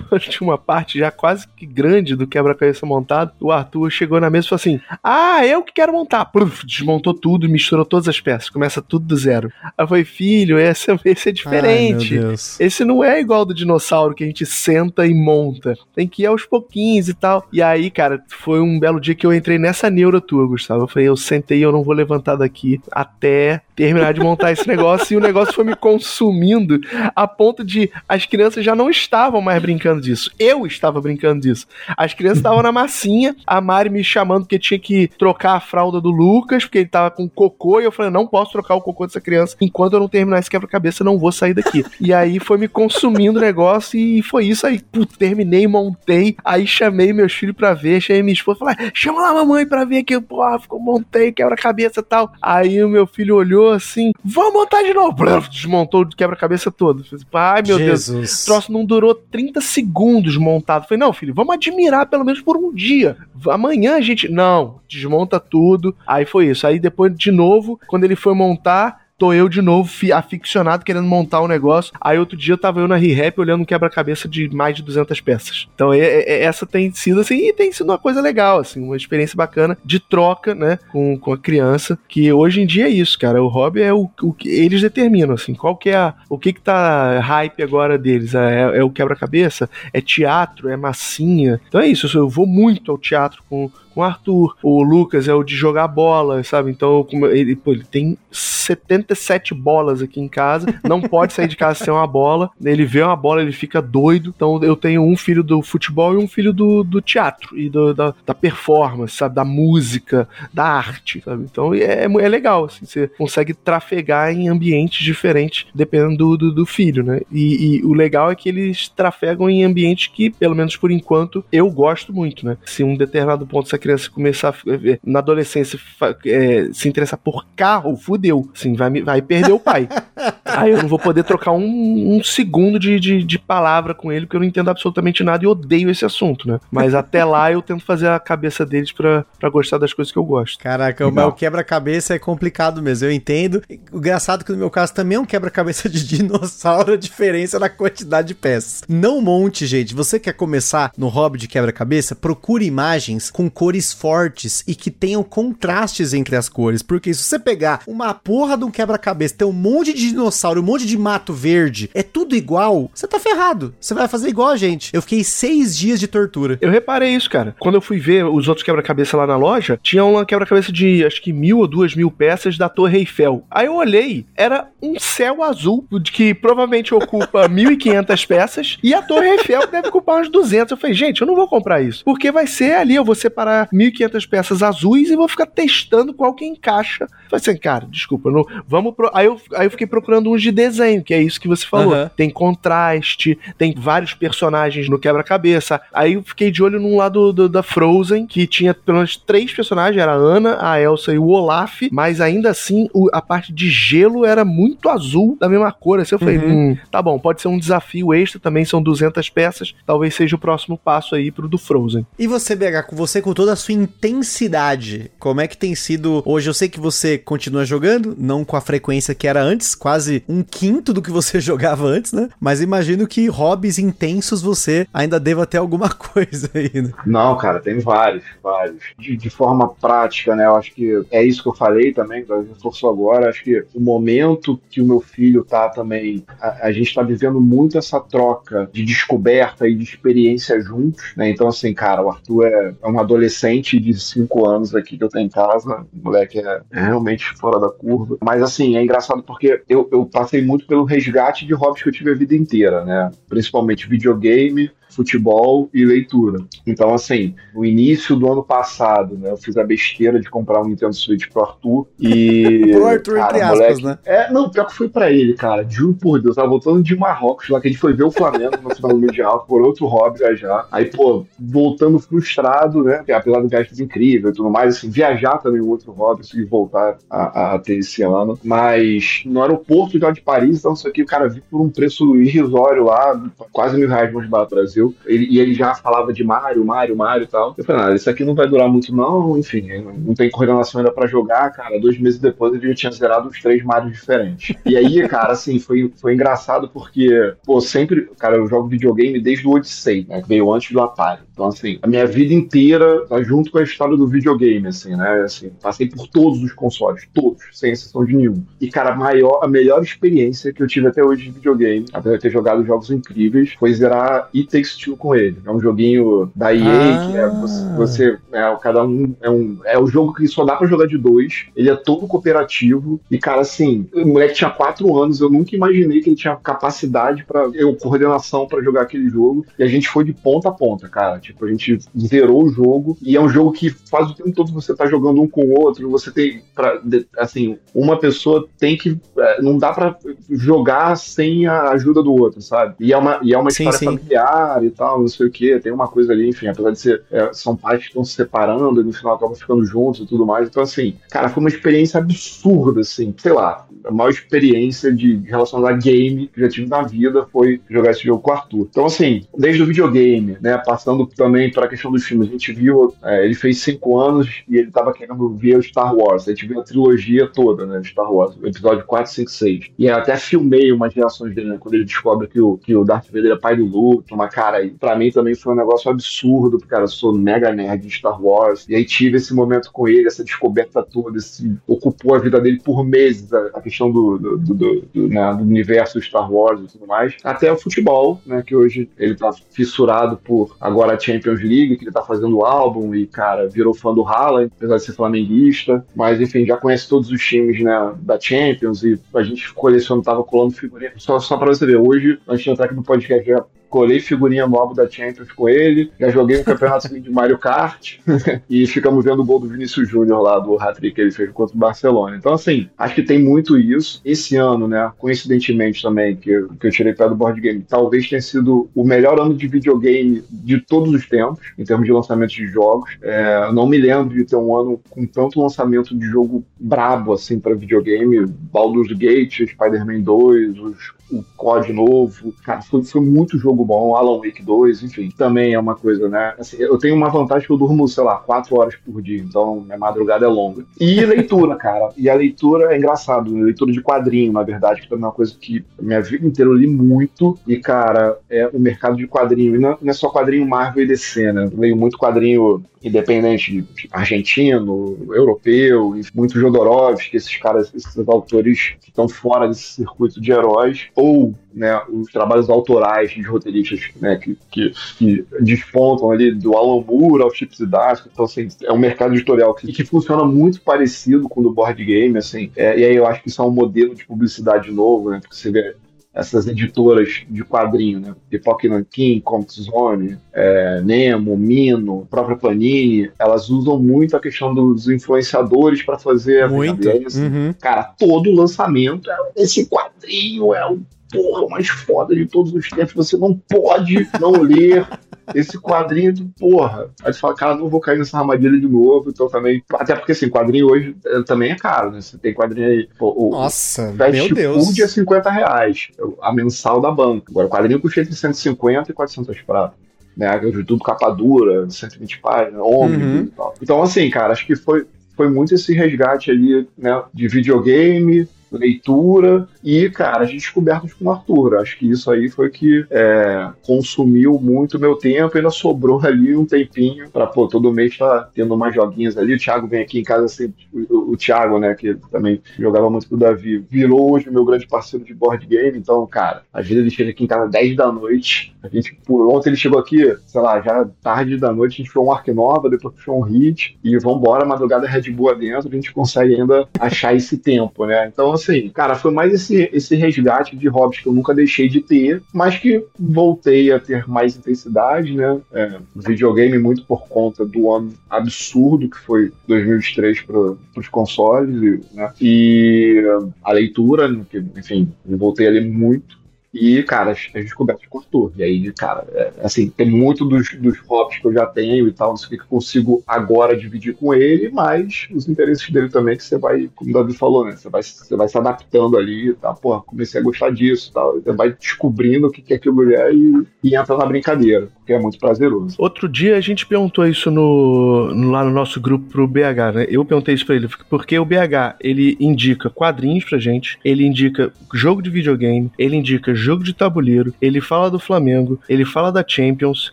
quando tinha uma parte já quase que grande do quebra-cabeça montado, o Arthur chegou na mesa e falou assim: Ah, eu que quero montar. Pruf, desmontou tudo, misturou todas as peças, começa tudo do zero. Aí eu falei, filho, esse, esse é diferente. Ai, esse não é igual do dinossauro que a gente senta e monta. Tem que ir aos pouquinhos e tal. E aí, cara, foi um belo dia que eu entrei nessa neura tua, Gustavo. Eu falei, eu sentei, eu não vou levantar daqui até terminar de montar esse negócio e o negócio foi me consumindo a ponto de as crianças já não estavam mais brincando disso. Eu estava brincando disso. As crianças estavam na massinha, a Mari me chamando porque tinha que trocar a fralda do Lucas, porque ele tava com cocô, e eu falei, não posso trocar o cocô dessa criança enquanto eu não terminar esse quebra-cabeça, não vou sair daqui. E aí foi me consumindo o negócio e foi isso aí. Putz, terminei, montei, aí chamei meus filhos pra ver, chamei minha esposa, falei, chama lá a mamãe pra ver que, pô, ficou, montei, quebra-cabeça e tal. Aí o meu filho olhou assim, vamos montar de novo. Desmontou o quebra-cabeça todo. Ai, meu Jesus. Deus. O troço não durou 30 segundos montado. Falei, não, filho, vamos admirar pelo menos por um dia. Amanhã a gente. Não, desmonta tudo. Aí foi isso. Aí depois, de novo, quando ele foi montar, tô eu de novo aficionado querendo montar um negócio. Aí outro dia tava eu na ReHap olhando um quebra-cabeça de mais de 200 peças. Então é, é, essa tem sido assim, e tem sido uma coisa legal, assim, uma experiência bacana de troca, né, com, com a criança, que hoje em dia é isso, cara. O hobby é o, o que eles determinam, assim, qual que é a, o que que tá hype agora deles? É, é o quebra-cabeça? É teatro? É massinha? Então é isso, eu vou muito ao teatro com com o Arthur. O Lucas é o de jogar bola, sabe? Então, ele, pô, ele tem 77 bolas aqui em casa, não pode sair de casa sem uma bola. Ele vê uma bola, ele fica doido. Então, eu tenho um filho do futebol e um filho do, do teatro e do, da, da performance, sabe? Da música, da arte, sabe? Então, é, é legal, assim, você consegue trafegar em ambientes diferentes dependendo do, do, do filho, né? E, e, o legal é que eles trafegam em ambientes que, pelo menos por enquanto, eu gosto muito, né? Se um determinado ponto essa criança começar a, na adolescência é, se interessar por carro, fudeu. Assim, vai, vai perder o pai. [laughs] Aí eu não vou poder trocar um, um segundo de, de, de, palavra com ele, porque eu não entendo absolutamente nada e odeio esse assunto, né? Mas até lá eu tento fazer a cabeça deles pra, pra gostar das coisas que eu gosto. Caraca, Legal. o quebra-cabeça é complicado mesmo, eu entendo. O engraçado é que no meu caso também é um quebra-cabeça de [laughs] dinossauro, a diferença na quantidade de peças. Não monte, gente. Você quer começar no hobby de quebra-cabeça? Procure imagens com cores fortes e que tenham contrastes entre as cores. Porque se você pegar uma porra de um quebra-cabeça, tem um monte de dinossauro, um monte de mato verde, é tudo igual, você tá ferrado. Você vai fazer igual a gente. Eu fiquei seis dias de tortura. Eu reparei isso, cara. Quando eu fui ver os outros quebra-cabeça lá na loja, tinha uma quebra-cabeça de acho que mil ou duas mil peças da Torre Eiffel. Aí eu olhei, era um céu azul de que provavelmente ocupa [laughs] 1.500 peças e a Torre Eiffel deve ocupar uns 200. Eu falei, gente, eu não vou comprar isso. Porque vai ser ali, eu vou separar 1.500 peças azuis e vou ficar testando qual que encaixa. Falei assim, cara, desculpa, não, vamos pro... aí, eu, aí eu fiquei procurando uns de desenho, que é isso que você falou. Uhum. Tem contraste, tem vários personagens no quebra-cabeça. Aí eu fiquei de olho num lado do, da Frozen, que tinha pelo menos três personagens, era a Ana, a Elsa e o Olaf, mas ainda assim o, a parte de gelo era muito azul, da mesma cor. Assim eu falei, uhum. hum, tá bom, pode ser um desafio extra, também são 200 peças, talvez seja o próximo passo aí pro do Frozen. E você, BH, com você com toda a sua intensidade, como é que tem sido hoje? Eu sei que você continua jogando, não com a frequência que era antes, quase um quinto do que você [laughs] jogava antes, né? Mas imagino que hobbies intensos você ainda deva ter alguma [laughs] coisa aí, né? Não, cara, tem vários, vários. De, de forma prática, né? Eu acho que é isso que eu falei também, que reforçou agora. Acho que o momento que o meu filho tá também, a, a gente tá vivendo muito essa troca de descoberta e de experiência juntos, né? Então, assim, cara, o Arthur é, é um adolescente de 5 anos aqui que eu tenho em casa. O moleque é, é realmente fora da curva. Mas, assim, é engraçado porque eu, eu passei muito pelo resgate de hobbies que eu tive a vida inteira, né? Principalmente videogame, futebol e leitura. Então, assim, no início do ano passado, né, eu fiz a besteira de comprar um Nintendo Switch pro Arthur e. [laughs] pro Arthur, cara, entre aspas, moleque, né? É, não, pior que foi pra ele, cara. Juro por Deus, tava voltando de Marrocos, lá que a gente foi ver o Flamengo no final do Mundial, [laughs] por outro hobby viajar. Aí, pô, voltando frustrado, né? Apesar do viagem incrível e tudo mais, assim, viajar também é outro hobby, e voltar a, a, ter esse ano. Mas no aeroporto já de Paris, então isso aqui, o cara viu por um preço irrisório lá, quase mil reais mais barato Brasil. Ele, e ele já falava de Mario, Mario, Mario e tal. Eu falei, ah, isso aqui não vai durar muito, não. Enfim, não tem coordenação ainda pra jogar, cara. Dois meses depois ele já tinha zerado os três Marios diferentes. E aí, cara, assim, foi, foi engraçado porque, pô, sempre, cara, eu jogo videogame desde o Odyssey, né? Que veio antes do Atari. Então, assim, a minha vida inteira tá junto com a história do videogame, assim, né? Assim, passei por todos os consoles, todos, sem exceção de nenhum. E, cara, a, maior, a melhor experiência que eu tive até hoje de videogame, apesar de ter jogado jogos incríveis, foi zerar It Takes Two com ele. É um joguinho da EA, ah. que é você, você é, cada um é um é o jogo que só dá para jogar de dois. Ele é todo cooperativo e cara, assim, o moleque tinha quatro anos, eu nunca imaginei que ele tinha capacidade para eu coordenação para jogar aquele jogo. E a gente foi de ponta a ponta, cara. Tipo, a gente zerou o jogo e é um jogo que faz o tempo todo você tá jogando um com o outro. Você tem para assim, uma pessoa tem que é, não dá para jogar sem a ajuda do outro, sabe? E é uma e é uma sim, história sim. familiar e tal, não sei o que, tem uma coisa ali, enfim, apesar de ser, é, são pais que estão se separando e no final acabam ficando juntos e tudo mais, então assim, cara, foi uma experiência absurda, assim, sei lá, a maior experiência de, de relacionada a game que já tive na vida foi jogar esse jogo com o Arthur. Então, assim, desde o videogame, né, passando também para a questão dos filmes, a gente viu, é, ele fez cinco anos e ele tava querendo ver o Star Wars, a gente viu a trilogia toda, né, Star Wars, o episódio 4, 5, 6. E eu até filmei umas reações dele, né, quando ele descobre que o, que o Darth Vader é pai do Luke, uma cara cara, pra mim também foi um negócio absurdo, porque, cara, eu sou mega nerd de Star Wars. E aí tive esse momento com ele, essa descoberta toda, esse, ocupou a vida dele por meses, a, a questão do, do, do, do, né, do universo Star Wars e tudo mais. Até o futebol, né? Que hoje ele tá fissurado por agora a Champions League, que ele tá fazendo álbum e, cara, virou fã do Haaland, apesar de ser flamenguista. Mas, enfim, já conhece todos os times, né, da Champions e a gente coleciona, tava colando figurinha. Só, só pra você ver, hoje, antes de entrar aqui no podcast, já colei figurinha no álbum da Champions com ele, já joguei um campeonato [laughs] de Mario Kart [laughs] e ficamos vendo o gol do Vinícius Júnior lá, do hat-trick que ele fez contra o Barcelona. Então, assim, acho que tem muito isso. Esse ano, né, coincidentemente também, que, eu, que eu tirei pé do board game, talvez tenha sido o melhor ano de videogame de todos os tempos, em termos de lançamento de jogos. É, não me lembro de ter um ano com tanto lançamento de jogo brabo, assim, para videogame. Baldur's Gate, Spider-Man 2, os o COD novo. Cara, foi, foi muito jogo bom, Alan Wake 2, enfim, também é uma coisa, né? Assim, eu tenho uma vantagem que eu durmo, sei lá, 4 horas por dia, então minha madrugada é longa. E leitura, [laughs] cara. E a leitura é engraçado, né? leitura de quadrinho, na verdade, que também é uma coisa que minha vida inteira eu li muito. E, cara, é o mercado de quadrinho. E não, não é só quadrinho Marvel e DC, né? Eu leio muito quadrinho independente argentino, europeu, muito Jodorowsky, esses caras, esses autores que estão fora desse circuito de heróis, ou né, os trabalhos autorais de roteiristas né, que, que, que, despontam ali do Alan Moore ao Chips Zdarsky, então assim, é um mercado editorial que, que funciona muito parecido com o do board game, assim, é, e aí eu acho que isso é um modelo de publicidade novo, né, porque você vê essas editoras de quadrinho, né? Pipoca Nankin, Comic Zone, é, Nemo, Mino, própria Panini, elas usam muito a questão dos influenciadores para fazer muito. a assim, uhum. Cara, todo lançamento é esse quadrinho é o porra mais foda de todos os tempos. Você não pode não ler [laughs] esse quadrinho de porra. Aí você fala, cara, não vou cair nessa armadilha de novo. Então também. Até porque assim, quadrinho hoje eh, também é caro, né? Você tem quadrinho aí. O, Nossa, o meu Deus. É 50 reais. A mensal da banca. Agora, o quadrinho custa entre 150 e 400 pratos. Né? Tudo capa dura, 120 páginas, ônibus uhum. e tal. Então, assim, cara, acho que foi, foi muito esse resgate ali, né? De videogame leitura e, cara, as descobertas com o Arthur. Acho que isso aí foi que é, consumiu muito meu tempo e ainda sobrou [laughs] ali um tempinho pra, pô, todo mês tá tendo umas joguinhas ali. O Thiago vem aqui em casa assim, o, o Thiago, né, que também jogava muito com o Davi, virou hoje meu grande parceiro de board game. Então, cara, às vezes ele chega aqui em casa 10 da noite. A gente, ontem ele chegou aqui, sei lá, já tarde da noite, a gente foi um Ark Nova, depois foi um Hit e vambora, madrugada Red Bull adentro, a gente consegue ainda achar esse tempo, né? Então, assim, cara, foi mais esse, esse resgate de hobbies que eu nunca deixei de ter, mas que voltei a ter mais intensidade, né? É, videogame muito por conta do ano absurdo que foi 2023 para os consoles, né? E a leitura, né, que, enfim, voltei a ler muito. E, cara, as, as descobertas Arthur. E aí, cara, é, assim, tem muito dos, dos hobbies que eu já tenho e tal, não sei o que eu consigo agora dividir com ele, mas os interesses dele também, que você vai, como o Davi falou, né? Você vai, você vai se adaptando ali, tá? Porra, comecei a gostar disso tal. Você vai descobrindo o que, que aquilo é e, e entra na brincadeira, porque é muito prazeroso. Outro dia a gente perguntou isso no, no lá no nosso grupo pro BH, né? Eu perguntei isso pra ele, porque o BH, ele indica quadrinhos pra gente, ele indica jogo de videogame, ele indica jogo de tabuleiro, ele fala do Flamengo, ele fala da Champions,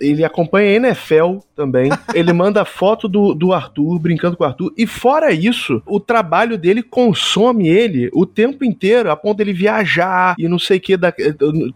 ele acompanha a NFL também, [laughs] ele manda foto do, do Arthur, brincando com o Arthur, e fora isso, o trabalho dele consome ele o tempo inteiro, a ponto dele viajar e não sei o que. Da,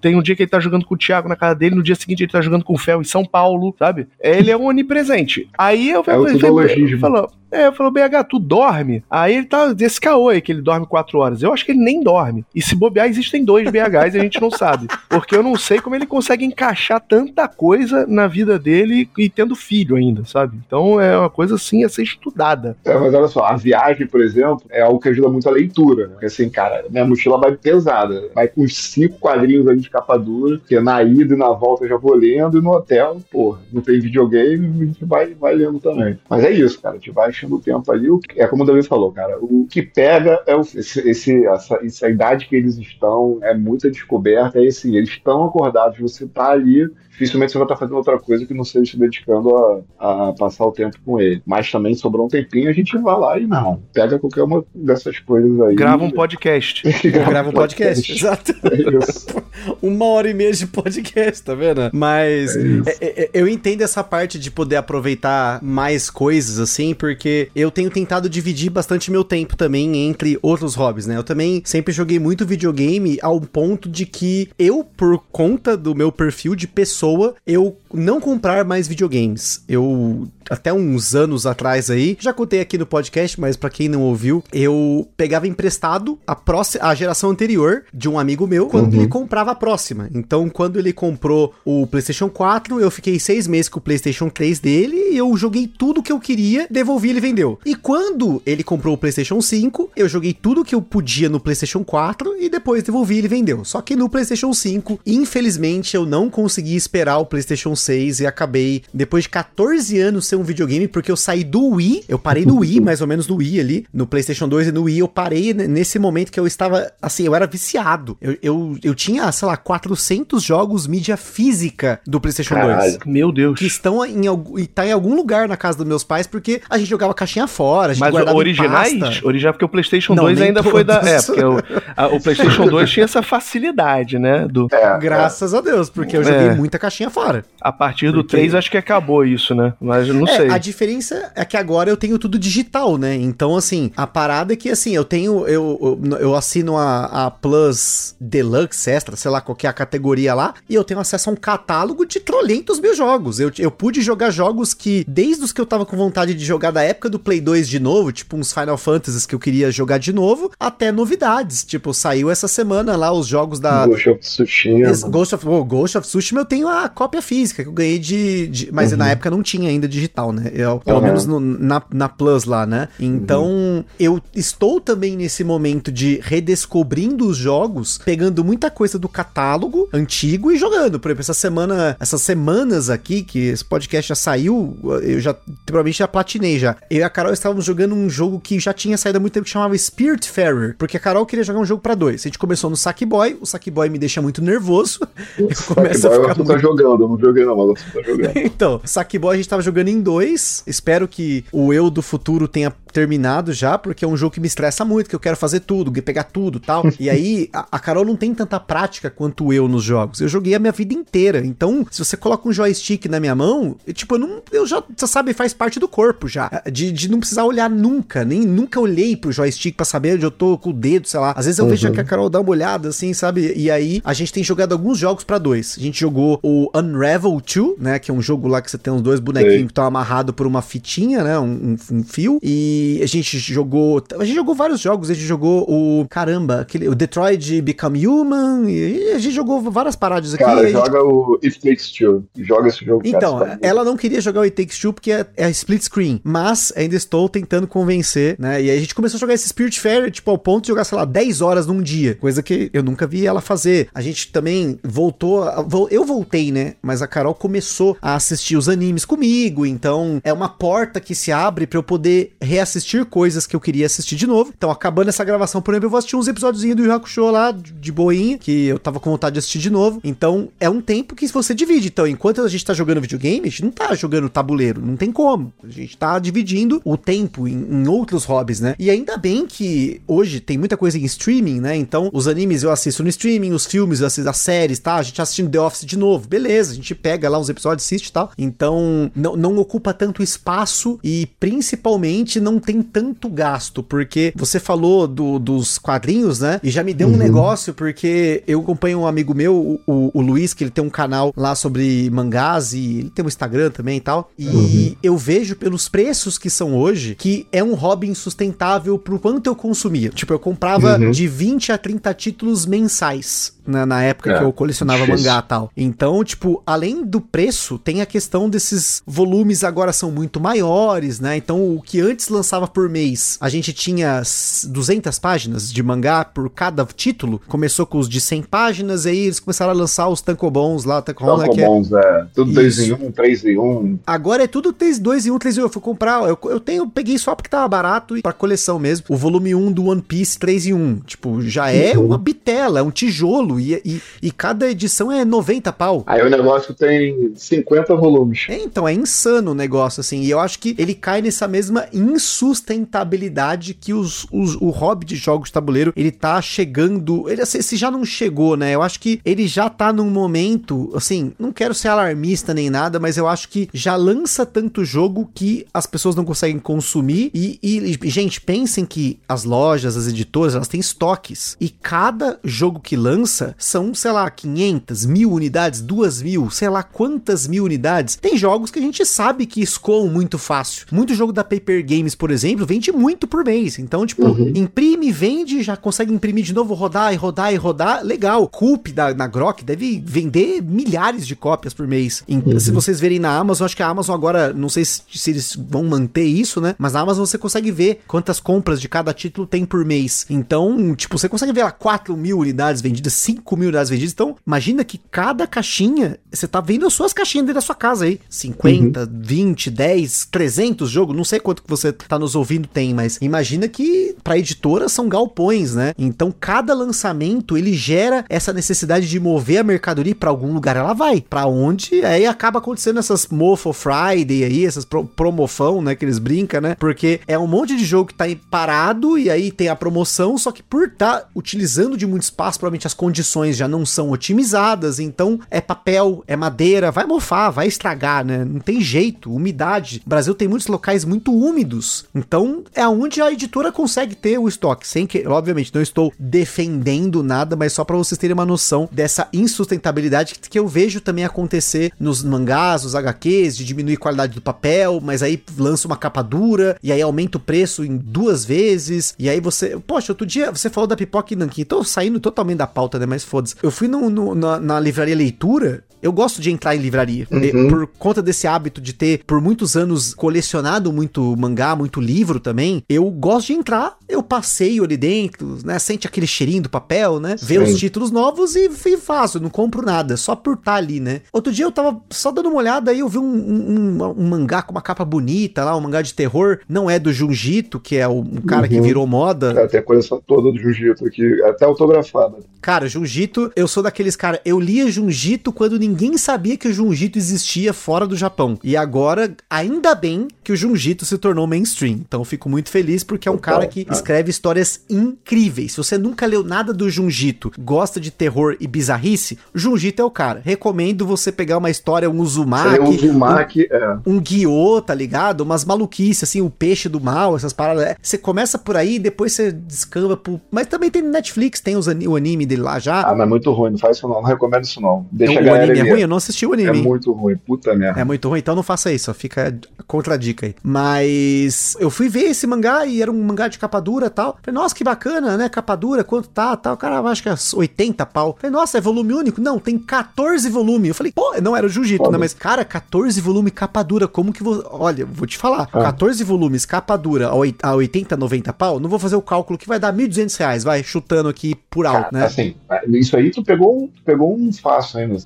tem um dia que ele tá jogando com o Thiago na casa dele, no dia seguinte ele tá jogando com o Fel São Paulo, sabe? Ele é um onipresente. Aí eu falei, é falou, é, falou, BH, tu dorme? Aí ele tá desse caô aí, que ele dorme quatro horas. Eu acho que ele nem dorme. E se bobear, existem dois BHs e a gente não sabe. Porque eu não sei como ele consegue encaixar tanta coisa na vida dele e tendo filho ainda, sabe? Então é uma coisa assim a ser estudada. É, mas olha só, a viagem, por exemplo, é algo que ajuda muito a leitura. Né? Porque assim, cara, minha mochila vai pesada. Vai com cinco quadrinhos ali de capa dura, porque na ida e na volta eu já vou lendo, e no hotel, pô, não tem videogame, a gente vai, vai lendo também. Mas é isso, cara, a gente vai preenchendo o tempo ali. É como o Davi falou, cara. O que pega é o, esse, esse- essa, essa idade que eles estão, é muita descoberta. É assim, eles estão acordados, você tá ali. Dificilmente você vai estar fazendo outra coisa que não seja se dedicando a, a passar o tempo com ele. Mas também sobrou um tempinho, a gente vai lá e não. Pega qualquer uma dessas coisas aí. Grava um podcast. [laughs] Grava um podcast. Exato. É. [laughs] Uma hora e meia de podcast, tá vendo? Mas é- é- é- eu entendo essa parte de poder aproveitar mais coisas, assim, porque eu tenho tentado dividir bastante meu tempo também entre outros hobbies, né? Eu também sempre joguei muito videogame ao ponto de que eu, por conta do meu perfil de pessoa, eu não comprar mais videogames. Eu até uns anos atrás aí, já contei aqui no podcast, mas pra quem não ouviu, eu pegava emprestado a próxima a geração anterior de um amigo meu quando ele comprava a próxima. Então, quando ele comprou o PlayStation 4, eu fiquei seis meses com o PlayStation 3 dele e eu joguei tudo que eu queria, devolvi e ele vendeu. E quando ele comprou o PlayStation 5, eu joguei tudo que eu podia no PlayStation 4 e depois devolvi e ele vendeu. Só que no PlayStation 5, infelizmente, eu não consegui esperar o PlayStation 6 e acabei, depois de 14 anos, ser um videogame, porque eu saí do Wii, eu parei no Wii, mais ou menos no Wii ali, no PlayStation 2 e no Wii, eu parei nesse momento que eu estava, assim, eu era viciado. Eu, eu, eu tinha, sei lá, 400 jogos mídia física do PlayStation 2 Caralho. Meu Deus. que estão em, algum- e tá em algum lugar na casa dos meus pais, porque a gente jogava caixinha fora, a gente Mas guardava originais? Original, porque o PlayStation Não, 2 nem ainda foi da. todos. É, porque o, a- o PlayStation 2 tinha essa facilidade, né? Do, É, Graças a Deus, porque eu joguei É. muita caixinha fora. a partir do Porque- 3 acho que acabou isso, né? Mas eu não É, sei. a diferença é que agora eu tenho tudo digital, né? Então, assim, a parada é que, assim, eu tenho, eu, eu, eu assino a, a Plus Deluxe Extra, sei lá qual que é a categoria lá, e eu tenho acesso a um catálogo de trolentos mil jogos. Eu, eu pude jogar jogos que, desde os que eu tava com vontade de jogar da época do Play 2 de novo, tipo uns Final Fantasies que eu queria jogar de novo, até novidades. Tipo, saiu essa semana lá os jogos da, Ghost of Tsushima. Ghost of, oh, Ghost of Tsushima eu tenho a cópia física que eu ganhei de. de- mas na época não tinha ainda digital, né? Eu, pelo Uhum. menos no- na, na Plus lá, né? Então eu estou também nesse momento de redescobrindo os jogos, pegando muita coisa do catálogo antigo e jogando. Por exemplo, essa semana, essas semanas aqui, que esse podcast já saiu, eu já provavelmente já platinei já. Eu e a Carol estávamos jogando um jogo que já tinha saído há muito tempo que chamava Spiritfarer, porque a Carol queria jogar um jogo pra dois. A gente começou no Sackboy, o Sackboy me deixa muito nervoso. [laughs] Eu começo a ficar você jogando, eu não joguei não, mas você tá jogando. [laughs] então, Sackboy a gente tava jogando em dois. Espero que o eu do futuro tenha terminado já, porque é um jogo que me estressa muito, que eu quero fazer tudo, pegar tudo tal. [laughs] E aí, a, a Carol não tem tanta prática quanto eu nos jogos. Eu joguei a minha vida inteira. Então, se você coloca um joystick na minha mão, eu, tipo, eu não. Eu já, você sabe, faz parte do corpo já. De, de não precisar olhar nunca. Nem nunca olhei pro joystick pra saber onde eu tô com o dedo, sei lá. Às vezes eu vejo que a Carol dá uma olhada, assim, sabe? E aí, a gente tem jogado alguns jogos pra dois. A gente jogou o Unravel 2, né? Que é um jogo lá que você tem uns dois bonequinhos Sei. que estão amarrados por uma fitinha, né? Um, um- um fio. E a gente jogou. A gente jogou vários jogos. A gente jogou o. Caramba, aquele, o Detroit Become Human. E a gente jogou várias paradas aqui. Cara, e a gente- joga o It Takes Two. Joga esse jogo. então, cara, ela não queria jogar o It Takes Two porque é, é split screen, mas ainda estou tentando convencer, né? E aí a gente começou a jogar esse Spirit Fair, tipo, ao ponto de jogar, sei lá, 10 horas num dia, coisa que eu nunca vi ela fazer. A gente também voltou, a- eu voltei, né? Mas a Carol começou a assistir os animes comigo, então é uma porta que se abre pra eu poder reassistir coisas que eu queria assistir de novo. Então, acabando essa gravação, por exemplo, eu vou assistir uns episódios do Yu Hakusho lá, de de boinha, que eu tava com vontade de assistir de novo. Então, é um tempo que você divide. Então, enquanto a gente tá jogando videogame, a gente não tá jogando tabuleiro, não tem como. A gente tá dividindo o tempo em, em outros hobbies, né? E ainda bem que hoje tem muita coisa em streaming, né? Então, os animes eu assisto no streaming, os filmes eu assisto as séries, tá? A gente tá assistindo The Office de novo, beleza, a gente pega lá uns episódios, assiste e tal. Então, não, não ocupa tanto espaço e principalmente não tem tanto gasto, porque você falou do- dos quadrinhos, né? E já me deu um negócio, porque eu acompanho um amigo meu, o, o- Luiz, que ele tem um canal lá sobre mangás e ele tem um Instagram também e tal. E eu vejo pelos preços que são hoje que é um hobby insustentável pro quanto eu consumia. Tipo, eu comprava de 20 a 30 títulos mensais na, na época É, que eu colecionava difícil. mangá e tal. Então, tipo, além do preço, tem a questão desses volumes agora são muito maiores, né? Então, o que antes lançava por mês, a gente tinha s- 200 páginas de mangá por cada título. Começou com os de 100 páginas, e aí eles começaram a lançar os tankobons lá, tankobon, né, Então, que é é. Tudo 2 Isso. em 1, 3 em 1. Agora é tudo 2 em 1, 3 em 1. Eu fui comprar, eu, eu tenho, peguei só porque tava barato e pra coleção mesmo. O volume 1 do One Piece 3 em 1. Tipo, já é Uhum. uma bitela, é um tijolo. E, e, e cada edição é 90 pau. Aí o negócio tem 50 volumes. É, então, é insano o negócio, assim. E eu acho que ele cai nessa mesma insustentabilidade que os, os- o hobby de jogos de tabuleiro, ele tá chegando. Ele, assim, se já não chegou, né? Eu acho que ele já tá num momento, assim, não quero ser alarmista nem nada, mas eu acho que já lança tanto jogo que as pessoas não conseguem consumir. E, e, e, gente, pensem que as lojas, as editoras, elas têm estoques. E cada jogo que lança são, sei lá, 500, mil unidades, duas mil, sei lá quantas mil unidades. Tem jogos que a gente sabe que escoam muito fácil. Muito jogo da Paper Games, por exemplo, vende muito por mês. Então, tipo, imprime, vende, já consegue imprimir de novo, rodar e rodar e rodar. Legal. Coop da, na Grok deve vender milhares de cópias por mês. Em- Se vocês verem na Amazon, acho que a Amazon agora, não sei se, se eles vão manter isso, né? Mas na Amazon você consegue ver quantas compras de cada título tem por mês. Então, tipo, você consegue ver lá 4 mil unidades vendidas, 5 mil unidades vendidas. Então, imagina que cada caixinha, você tá vendo as suas caixinhas dentro da sua casa aí. 50, 20, 10, 300 jogos, não sei quanto que você tá nos ouvindo tem, mas imagina que pra editora são galpões, né? Então, cada lançamento, ele gera essa necessidade de mover a mercadoria pra algum lugar, ela vai. Pra onde? Aí acaba acontecendo essas Mofo Friday aí, essas pro- promofão, né, que eles brincam, né? Porque é um monte de jogo que tá aí parado e aí tem a promoção, só que por tá utilizando de muito espaço, provavelmente as condições já não são otimizadas, então é papel, é madeira, vai mofar, vai estragar, né? Não tem jeito, umidade. O Brasil tem muitos locais muito úmidos, então é onde a editora consegue ter o estoque, sem que, obviamente, não estou defendendo nada, mas só pra vocês terem uma noção dessa insustentabilidade que, que eu vejo também acontecer nos mangás, nos HQs, de diminuir a qualidade do papel, mas aí lança uma capa dura e aí aumenta o preço em duas vezes, e aí você, poxa, outro dia você falou da pipoca e nanquim, tô saindo totalmente da pauta, né, mas foda-se. Eu fui no, no- na, na livraria leitura, eu gosto de entrar em livraria, E por conta desse hábito de ter por muitos anos colecionado muito mangá, muito livro também, eu gosto de entrar, eu passeio ali dentro, né, sente aquele cheirinho do papel, né, Sim. os títulos novos e, e faço, não compro nada, só por estar ali, né. Outro dia eu tava só dando uma olhada aí, eu vi um, um- um- um mangá com uma capa bonita lá, um mangá de terror, não é do Junjito, que é o- um cara que Uhum. virou moda, Cara, tem a coleção toda do Jiu-Jitsu aqui, até autografada. Cara, Junjito, eu sou daqueles cara, eu lia Junjito quando ninguém sabia que o Junjito existia fora do Japão. E agora, ainda bem que o Junjito se tornou mainstream. Então eu fico muito feliz porque é um cara que escreve histórias incríveis. Se você nunca leu nada do Junjito, gosta de terror e bizarrice, Junjito é o cara. Recomendo você pegar uma história, um Uzumaki, Tem o Uzumaki, é. um guiô, tá ligado? Umas maluquices, assim, o peixe do mal, essas paradas. É, Você começa por aí, depois você descamba pro. Mas também tem Netflix, tem os o anime dele lá já. Ah, mas é muito ruim, não faz isso não, não recomendo isso não. Deixa Então, a o anime é ruim? Eu não assisti o anime. É muito ruim, puta merda. É muito ruim, então não faça isso, fica contra a dica aí. Mas eu fui ver esse mangá e era um mangá de capa dura e tal. Falei, nossa, que bacana, né? Capa dura, quanto tá? tal. Cara, acho que é 80 pau. Falei, nossa, é volume único? Não, tem 14 volumes. Eu falei, pô, não era o Jiu-Jitsu, né? Mas, cara, 14 volumes capa dura, como que vou. Olha, vou te falar, Ah. 14 volumes capa dura a oi- a 80, 90 pau, não vou fazer o cálculo que vai dar 1.200 reais, vai, chutando aqui por alto, né? Assim, isso aí tu pegou, um- tu pegou um fácil ainda.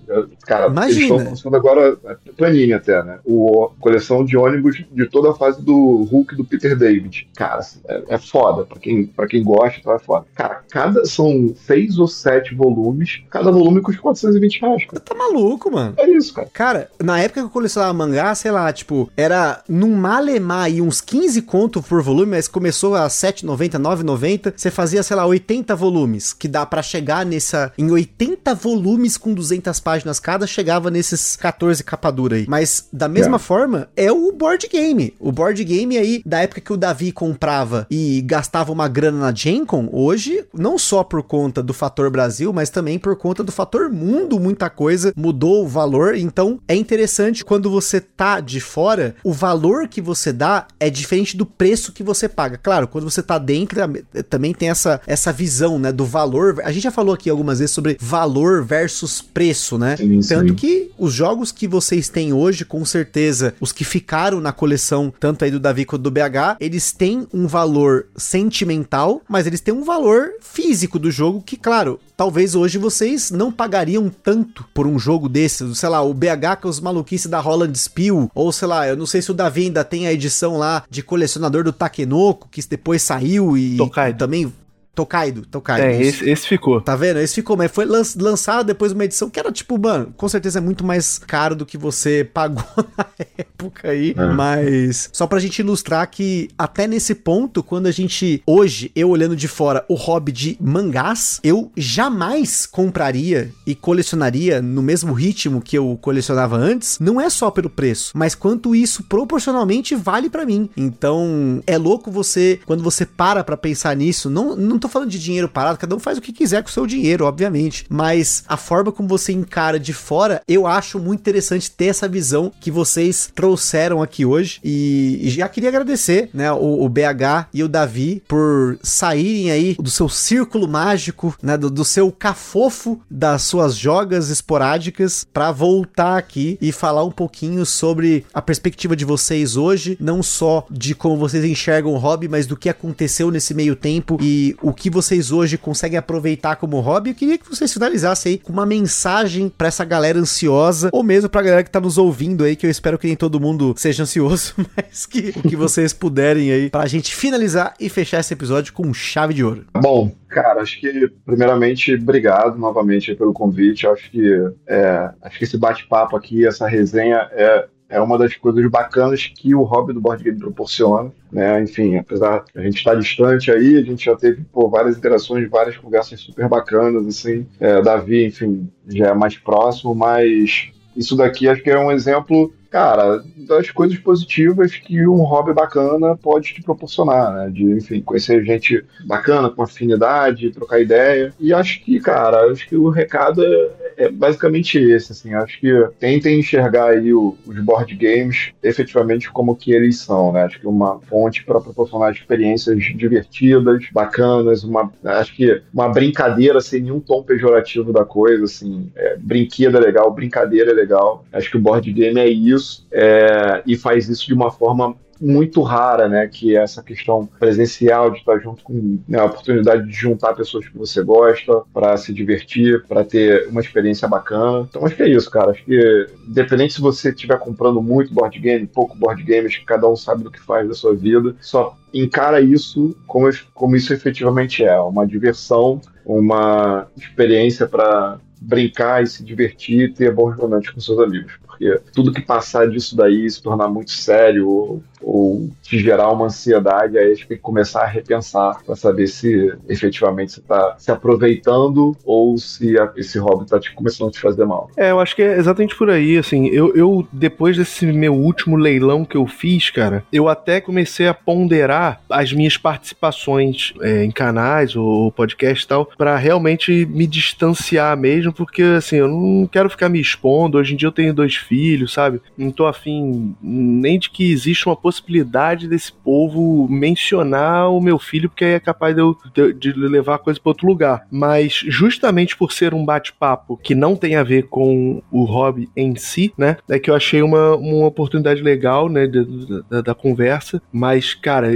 Cara, Imagina. eles estão agora, é, Panini até, né? O, coleção de ônibus de toda a fase do Hulk do Peter David. Cara, assim, é, é foda. Pra quem, pra quem gosta, então é foda. Cara, cada, são seis ou sete volumes. Cada volume custa 420 reais, cara. Tá maluco, mano. É isso, cara. Cara, na época que eu colecionava mangá, sei lá, tipo, era num malemar aí uns 15 conto por volume, mas começou a 7,90, 9,90, você fazia, sei lá, 80 volumes, que dá pra chegar nessa em 80 volumes com 200 páginas cada. chegava nesses 14 capa dura aí. Mas da mesma É. forma, é o board game. O board game aí, da época que o Davi comprava e gastava uma grana na Gencon, hoje, não só por conta do fator Brasil, mas também por conta do fator mundo, muita coisa mudou o valor. Então é interessante quando você tá de fora, o valor que você dá é diferente do preço que você paga. Claro, quando você tá dentro, também tem essa, essa visão, né, do valor. A gente já falou aqui algumas vezes sobre valor versus preço, né? Sim, sim. Tanto que os jogos que vocês têm hoje, com certeza, os que ficaram na coleção, tanto aí do Davi quanto do BH, eles têm um valor sentimental, mas eles têm um valor físico do jogo que, claro, talvez hoje vocês não pagariam tanto por um jogo desse, sei lá, o BH com os maluquices da Holland Spiel, ou sei lá, eu não sei se o Davi ainda tem a edição lá de colecionador do Takenoko, que depois saiu e Tokaido. também Tokaido, Tokaido. É, esse, esse ficou. Tá vendo? Esse ficou, mas foi lan- lançado depois de uma edição que era tipo, mano, com certeza é muito mais caro do que você pagou [laughs] na época aí. É. Mas só pra gente ilustrar que até nesse ponto, quando a gente, hoje, eu olhando de fora o hobby de mangás, eu jamais compraria e colecionaria no mesmo ritmo que eu colecionava antes. Não é só pelo preço, mas quanto isso proporcionalmente vale pra mim. Então, é louco você, quando você para pra pensar nisso, não, não tô falando de dinheiro parado, cada um faz o que quiser com o seu dinheiro, obviamente. Mas a forma como você encara de fora, eu acho muito interessante ter essa visão que vocês trouxeram aqui hoje. E, e já queria agradecer, né, o, o BH e o Davi por saírem aí do seu círculo mágico, né, do, do seu cafofo das suas jogas esporádicas pra voltar aqui e falar um pouquinho sobre a perspectiva de vocês hoje, não só de como vocês enxergam o hobby, mas do que aconteceu nesse meio tempo e o que vocês hoje conseguem aproveitar como hobby. Eu queria que vocês finalizassem aí com uma mensagem pra essa galera ansiosa, ou mesmo pra galera que tá nos ouvindo aí, que eu espero que nem todo mundo seja ansioso, [laughs] mas que o que vocês puderem aí pra gente finalizar e fechar esse episódio com chave de ouro. Bom, cara, acho que primeiramente obrigado novamente pelo convite. Acho que é, acho que esse bate-papo aqui, essa resenha é é uma das coisas bacanas que o hobby do board game proporciona, né? Enfim, apesar a gente estar distante aí, a gente já teve pô, várias interações, várias conversas super bacanas, assim. É, Davi, enfim, já é mais próximo, mas isso daqui acho que é um exemplo, cara, das coisas positivas que um hobby bacana pode te proporcionar, né? De, enfim, conhecer gente bacana, com afinidade, trocar ideia. E acho que, cara, acho que o recado é, é basicamente esse, assim. Acho que tentem enxergar aí o- os board games efetivamente como que eles são, né? Acho que uma fonte para proporcionar experiências divertidas, bacanas, uma, acho que uma brincadeira sem nenhum tom pejorativo da coisa, assim. É, brinquedo é legal, brincadeira é legal. Acho que o board game é isso é, e faz isso de uma forma muito rara, né? Que é essa questão presencial de estar junto com né, a oportunidade de juntar pessoas que você gosta para se divertir, para ter uma experiência bacana. Então acho que é isso, cara. Acho que independente se você estiver comprando muito board game, pouco board game, acho que cada um sabe do que faz da sua vida. Só encara isso como, como isso efetivamente é, uma diversão, uma experiência para brincar e se divertir e ter bons momentos com seus amigos. Porque tudo que passar disso daí, se tornar muito sério ou, ou te gerar uma ansiedade, aí a gente tem que começar a repensar para saber se efetivamente você está se aproveitando ou se a- esse hobby está te, começando a te fazer mal. É, eu acho que é exatamente por aí, assim, eu, eu, depois desse meu último leilão que eu fiz, cara, eu até comecei a ponderar as minhas participações é, em canais ou podcast e tal, pra realmente me distanciar mesmo, porque, assim, eu não quero ficar me expondo, hoje em dia eu tenho dois filhos, sabe, não tô afim nem de que exista uma possibilidade desse povo mencionar o meu filho, porque aí é capaz de eu de, de levar a coisa pra outro lugar, mas justamente por ser um bate-papo que não tem a ver com o hobby em si, né? É que eu achei uma, uma oportunidade legal, né? da, da conversa. Mas, cara,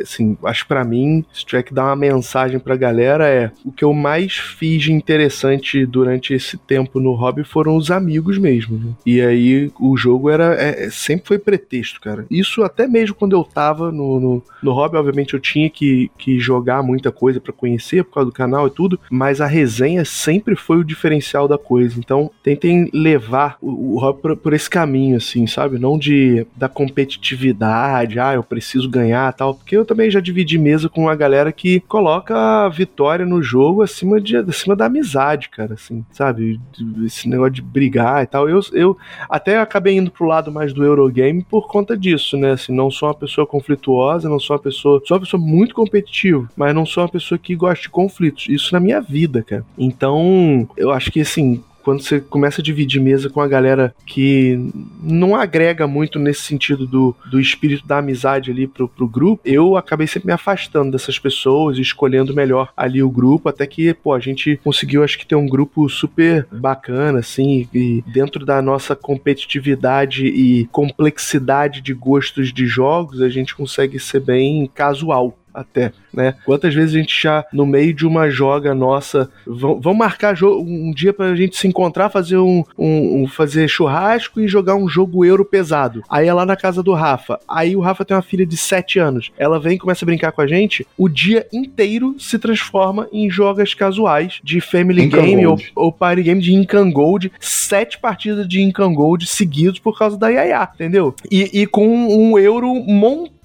assim, acho que pra mim, tiver que dar uma mensagem pra galera, é o que eu mais fiz de interessante durante esse tempo no hobby foram os amigos mesmo. né? E aí o jogo era é, sempre foi pretexto, cara. Isso até mesmo quando eu tava no, no, no hobby, obviamente eu tinha que, que jogar muita coisa para conhecer por causa do canal e tudo, mas a resenha sempre foi o diferencial da coisa. Então tentem levar o, o hobby por, por esse caminho, assim, sabe? Não de da competitividade, ah, eu preciso ganhar tal, porque eu também já dividi mesa com uma galera que coloca a vitória no jogo acima, de, acima da amizade, cara, assim, sabe? Esse negócio de brigar e tal. Eu, eu até acabei indo pro lado mais do Eurogame por conta disso, né? Assim, não sou uma pessoa conflituosa, não sou uma pessoa. Sou uma pessoa muito competitiva, mas não sou uma pessoa que gosta de conflitos. Isso na minha vida, cara. Então, eu acho que assim, quando você começa a dividir mesa com a galera que não agrega muito nesse sentido do, do espírito da amizade ali pro, pro grupo, eu acabei sempre me afastando dessas pessoas escolhendo melhor ali o grupo, até que, pô, a gente conseguiu, acho que ter um grupo super bacana, assim, e dentro da nossa competitividade e complexidade de gostos de jogos, a gente consegue ser bem casual até, né? Quantas vezes a gente já, no meio de uma joga nossa, vamos marcar um dia pra gente se encontrar, fazer um, um, um, fazer churrasco e jogar um jogo euro pesado. Aí é lá na casa do Rafa. Aí o Rafa tem uma filha de 7 anos. Ela vem e começa a brincar com a gente. O dia inteiro se transforma em jogas casuais de Family Incan Game ou, ou, Party Game de Incan Gold. Sete partidas de Incan Gold seguidos por causa da Yaya, entendeu? E, e com um euro montado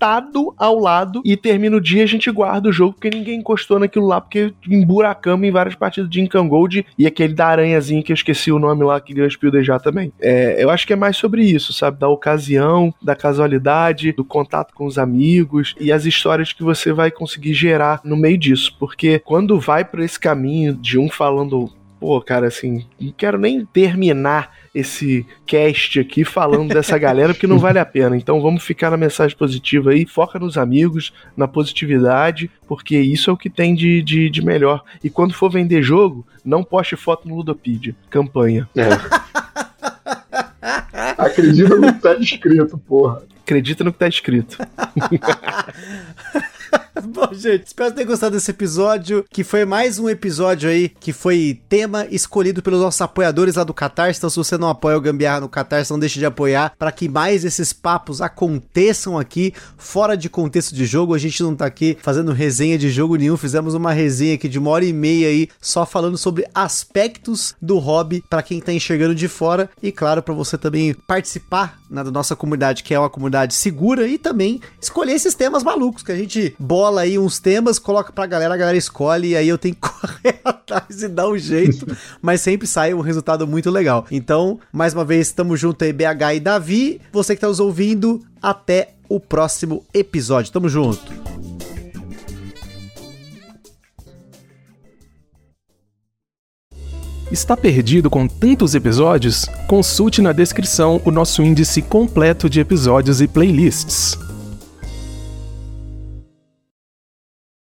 ao lado e termina o dia a gente guarda o jogo porque ninguém encostou naquilo lá, porque emburacamos em várias partidas de Incan Gold e aquele da aranhazinha que eu esqueci o nome lá que ganhou já também. É, eu acho que é mais sobre isso, sabe? Da ocasião, da casualidade, do contato com os amigos e as histórias que você vai conseguir gerar no meio disso. Porque quando vai para esse caminho de um falando pô, cara, assim, não quero nem terminar esse cast aqui falando dessa [laughs] galera, porque não vale a pena. Então vamos ficar na mensagem positiva aí, foca nos amigos, na positividade, porque isso é o que tem de, de, de melhor. E quando for vender jogo, não poste foto no Ludopedia. Campanha. É. [laughs] Acredita no que tá escrito, porra. Acredita no que tá escrito. [laughs] [laughs] Bom, gente, espero ter gostado desse episódio, que foi mais um episódio aí, que foi tema escolhido pelos nossos apoiadores lá do Catarse. Então, se você não apoia o Gambiarra no Catarse, não deixe de apoiar para que mais esses papos aconteçam aqui, fora de contexto de jogo. A gente não tá aqui fazendo resenha de jogo nenhum, fizemos uma resenha aqui de uma hora e meia aí, só falando sobre aspectos do hobby para quem tá enxergando de fora e, claro, para você também participar na da nossa comunidade, que é uma comunidade segura, e também escolher esses temas malucos que a gente bola aí uns temas, coloca pra galera, a galera escolhe, e aí eu tenho que [laughs] correr atrás e dar um jeito, [laughs] mas sempre sai um resultado muito legal. Então, mais uma vez, estamos junto aí, BH e Davi. Você que tá nos ouvindo, até o próximo episódio. Tamo junto. Está perdido com tantos episódios? Consulte na descrição o nosso índice completo de episódios e playlists.